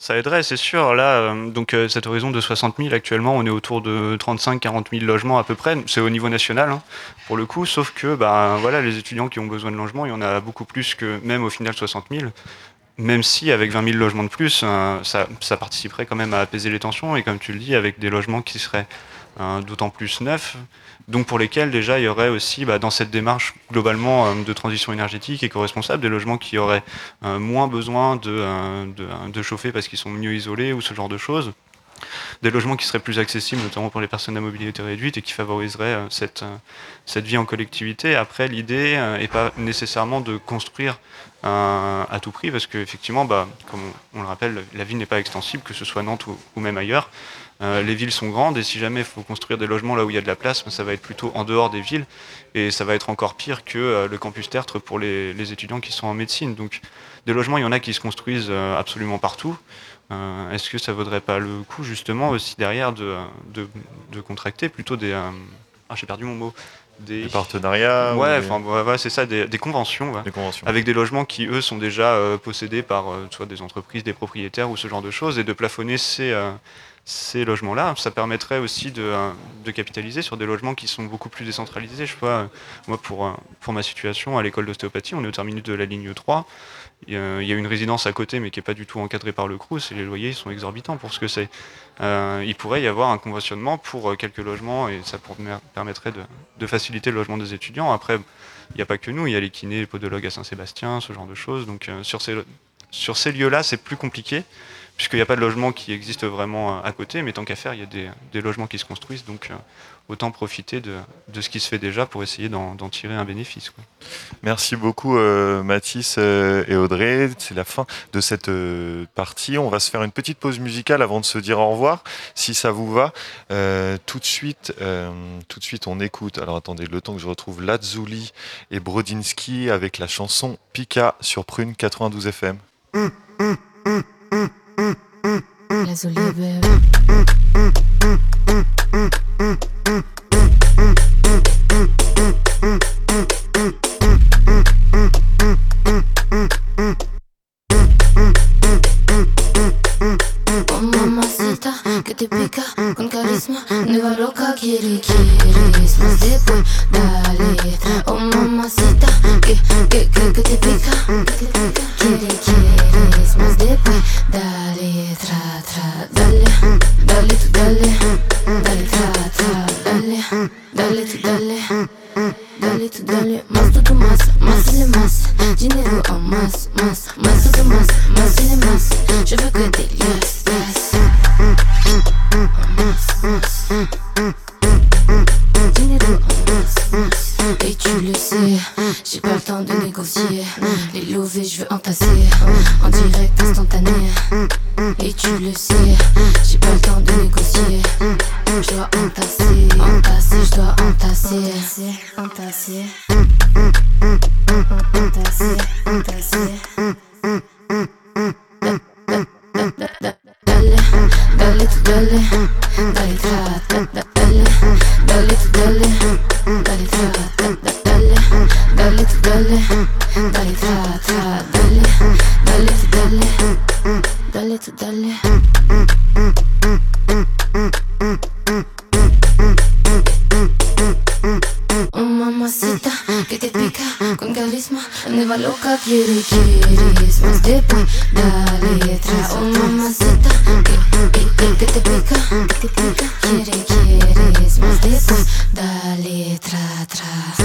Ça aiderait, c'est sûr. Là, euh, donc euh, cet horizon de 60 000, actuellement, on est autour de 35-40 000 logements à peu près. C'est au niveau national, hein, pour le coup. Sauf que, bah, voilà, les étudiants qui ont besoin de logement, il y en a beaucoup plus que même au final 60 000. Même si avec 20 000 logements de plus, euh, ça, participerait quand même à apaiser les tensions. Et comme tu le dis, avec des logements qui seraient d'autant plus neufs, donc pour lesquels déjà il y aurait aussi bah, dans cette démarche globalement euh, de transition énergétique éco-responsable des logements qui auraient euh, moins besoin euh, de, de, chauffer parce qu'ils sont mieux isolés ou ce genre de choses des logements qui seraient plus accessibles, notamment pour les personnes à mobilité réduite, et qui favoriseraient cette, cette vie en collectivité. Après, l'idée n'est pas nécessairement de construire à tout prix, parce qu'effectivement, bah, comme on, le rappelle, la ville n'est pas extensible, que ce soit Nantes ou, même ailleurs. Euh, les villes sont grandes et si jamais il faut construire des logements là où il y a de la place, ça va être plutôt en dehors des villes et ça va être encore pire que euh, le campus tertre pour les, étudiants qui sont en médecine. Donc des logements, il y en a qui se construisent euh, absolument partout. Est-ce que ça vaudrait pas le coup justement aussi derrière de, de, contracter plutôt des... ah j'ai perdu mon mot des, partenariats Ouais, c'est ça, des, conventions, des, conventions, avec des logements qui eux sont déjà euh, possédés par euh, soit des entreprises, des propriétaires ou ce genre de choses, et de plafonner ces, euh, ces logements-là, ça permettrait aussi de, de, capitaliser sur des logements qui sont beaucoup plus décentralisés. Je vois, moi pour, pour ma situation à l'école d'ostéopathie, on est au terminus de la ligne 3. Il y a une résidence à côté, mais qui n'est pas du tout encadrée par le CRUS, et les loyers sont exorbitants pour ce que c'est. Euh, il pourrait y avoir un conventionnement pour euh, quelques logements, et ça permettrait de, faciliter le logement des étudiants. Après, il n'y a pas que nous, il y a les kinés, les podologues à Saint-Sébastien, ce genre de choses. Donc euh, sur ces, sur ces lieux-là, c'est plus compliqué, puisqu'il n'y a pas de logement qui existe vraiment à côté, mais tant qu'à faire, il y a des, des, logements qui se construisent. Donc autant profiter de, ce qui se fait déjà pour essayer d'en tirer un bénéfice. Merci beaucoup euh, Mathis euh, et Audrey. C'est la fin de cette euh, partie. On va se faire une petite pause musicale avant de se dire au revoir, si ça vous va. tout de suite, tout de suite, on écoute. Alors attendez, le temps que je retrouve Lazuli et Brodinski avec la chanson Pika sur Prune 92 FM. Que Querer, querer, da letra atrás.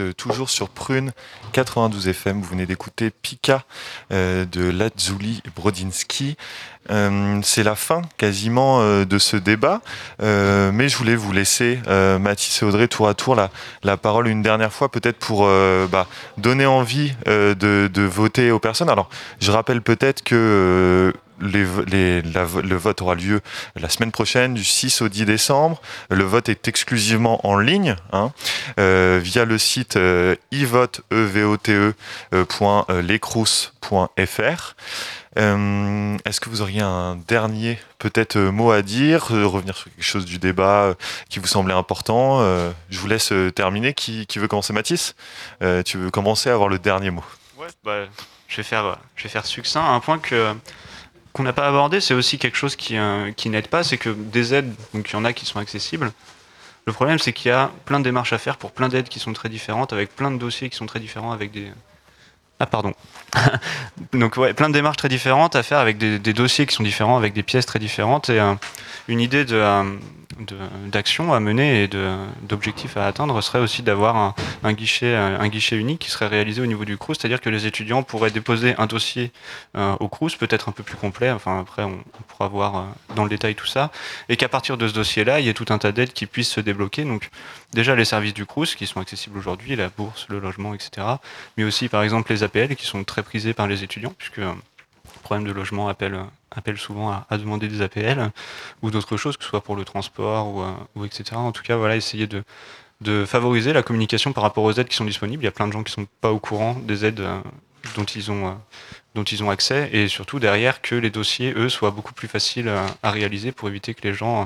Euh, toujours sur Prune 92 FM. Vous venez d'écouter Pika euh, de Lazuli Brodinski. Euh, c'est la fin quasiment de ce débat, mais je voulais vous laisser, Mathis et Audrey, tour à tour la, la parole une dernière fois, peut-être pour bah, donner envie de, voter aux personnes. Alors, je rappelle peut-être que le vote aura lieu la semaine prochaine, du 6 au 10 décembre. Le vote est exclusivement en ligne, hein, euh, via le site euh, ivote, e euh, Est-ce que vous auriez un dernier peut-être mot à dire, revenir sur quelque chose du débat qui vous semblait important Je vous laisse terminer. Qui, veut commencer, Mathis? Tu veux commencer à avoir le dernier mot? Bah, je vais faire, je vais faire succinct. Un point que qu'on n'a pas abordé, c'est aussi quelque chose qui, euh, qui n'aide pas, c'est que des aides, donc il y en a qui sont accessibles. Le problème, c'est qu'il y a plein de démarches à faire pour plein d'aides qui sont très différentes, avec plein de dossiers qui sont très différents, avec des, Ah pardon. Donc ouais, plein de démarches très différentes à faire avec des, dossiers qui sont différents, avec des pièces très différentes et une idée de, d'action à mener et d'objectifs à atteindre serait aussi d'avoir un, guichet, un guichet unique qui serait réalisé au niveau du CRUS, c'est-à-dire que les étudiants pourraient déposer un dossier euh, au CRUS, peut-être un peu plus complet, enfin après on, pourra voir euh, dans le détail tout ça, et qu'à partir de ce dossier-là, il y ait tout un tas d'aides qui puissent se débloquer. Donc déjà les services du CRUS qui sont accessibles aujourd'hui, la bourse, le logement, etc. Mais aussi par exemple les APL qui sont très prisés par les étudiants, puisque problème de logement appelle, appelle souvent à, demander des APL ou d'autres choses, que ce soit pour le transport ou, etc. En tout cas, voilà, essayer de, de favoriser la communication par rapport aux aides qui sont disponibles. Il y a plein de gens qui ne sont pas au courant des aides euh, dont ils ont, euh, dont ils ont accès et surtout derrière que les dossiers, eux, soient beaucoup plus faciles à, réaliser pour éviter que les gens euh,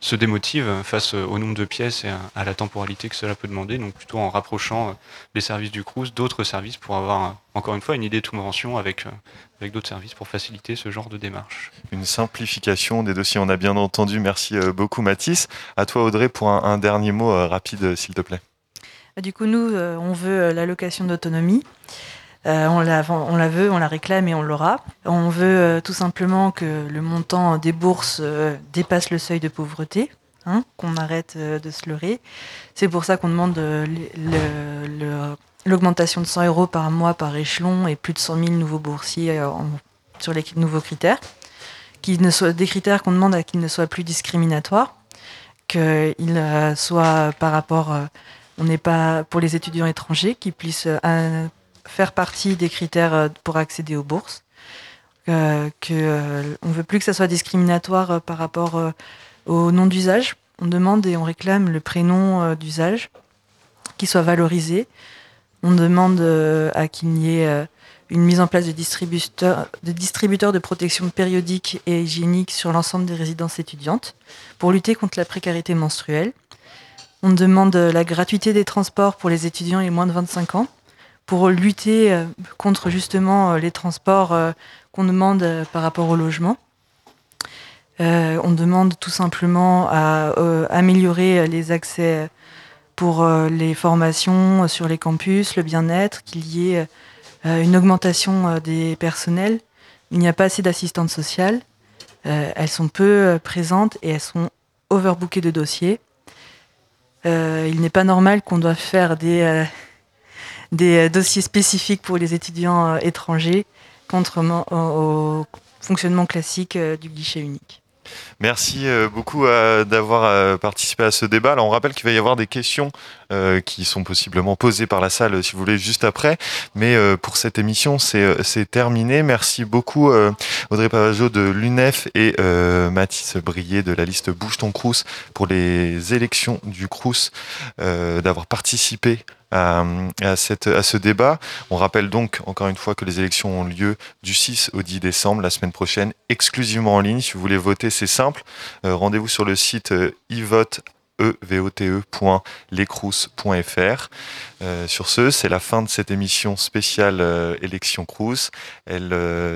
se démotivent face au nombre de pièces et à, la temporalité que cela peut demander. Donc plutôt en rapprochant les services du CRUS d'autres services pour avoir, encore une fois, une idée de convention avec, avec d'autres services pour faciliter ce genre de démarche. Une simplification des dossiers, on a bien entendu. Merci euh, beaucoup Mathis. À toi Audrey pour un, dernier mot euh, rapide euh, s'il te plaît. Bah, du coup, nous, on veut l'allocation d'autonomie. On, la, on la veut, on la réclame et on l'aura. On veut tout simplement que le montant des bourses dépasse le seuil de pauvreté, hein, qu'on arrête de se leurrer. C'est pour ça qu'on demande l'augmentation de 100 euros par mois par échelon et plus de 100 000 nouveaux boursiers euh, sur les nouveaux critères, ne soient, des critères qu'on demande à qu'ils ne soient plus discriminatoires, qu'ils euh, soient par rapport, euh, on n'est pas pour les étudiants étrangers, qui puissent faire partie des critères pour accéder aux bourses, que on veut plus que ça soit discriminatoire par rapport au nom d'usage. On demande et on réclame le prénom d'usage qui soit valorisé, on demande euh, à qu'il y ait euh, une mise en place de distributeurs, de protection périodique et hygiénique sur l'ensemble des résidences étudiantes pour lutter contre la précarité menstruelle. On demande euh, la gratuité des transports pour les étudiants et moins de 25 ans pour lutter contre justement les transports qu'on demande par rapport au logement. on demande tout simplement à améliorer les accès pour euh, les formations sur les campus, le bien-être, qu'il y ait euh, une augmentation euh, des personnels. Il n'y a pas assez d'assistantes sociales. elles sont peu présentes et elles sont overbookées de dossiers. il n'est pas normal qu'on doive faire des, des dossiers spécifiques pour les étudiants étrangers, contrairement au fonctionnement classique du guichet unique. Merci euh, beaucoup euh, d'avoir euh, participé à ce débat. Alors, on rappelle qu'il va y avoir des questions qui sont possiblement posées par la salle, si vous voulez, juste après. Mais pour cette émission, c'est terminé. Merci beaucoup Audrey Pavageau de l'UNEF et Mathis Brier de la liste Bouge ton Crous pour les élections du Crous, d'avoir participé à, à, ce débat. On rappelle donc encore une fois que les élections ont lieu du 6 au 10 décembre, la semaine prochaine, exclusivement en ligne. Si vous voulez voter, c'est simple. Euh, rendez-vous sur le site euh, evote evote.lecrous.fr. Euh, sur ce, c'est la fin de cette émission spéciale euh, élection Crous. Elle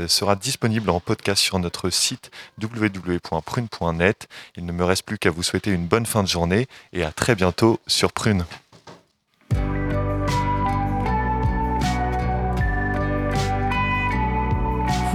sera disponible en podcast sur notre site www.prune.net. Il ne me reste plus qu'à vous souhaiter une bonne fin de journée et à très bientôt sur Prune.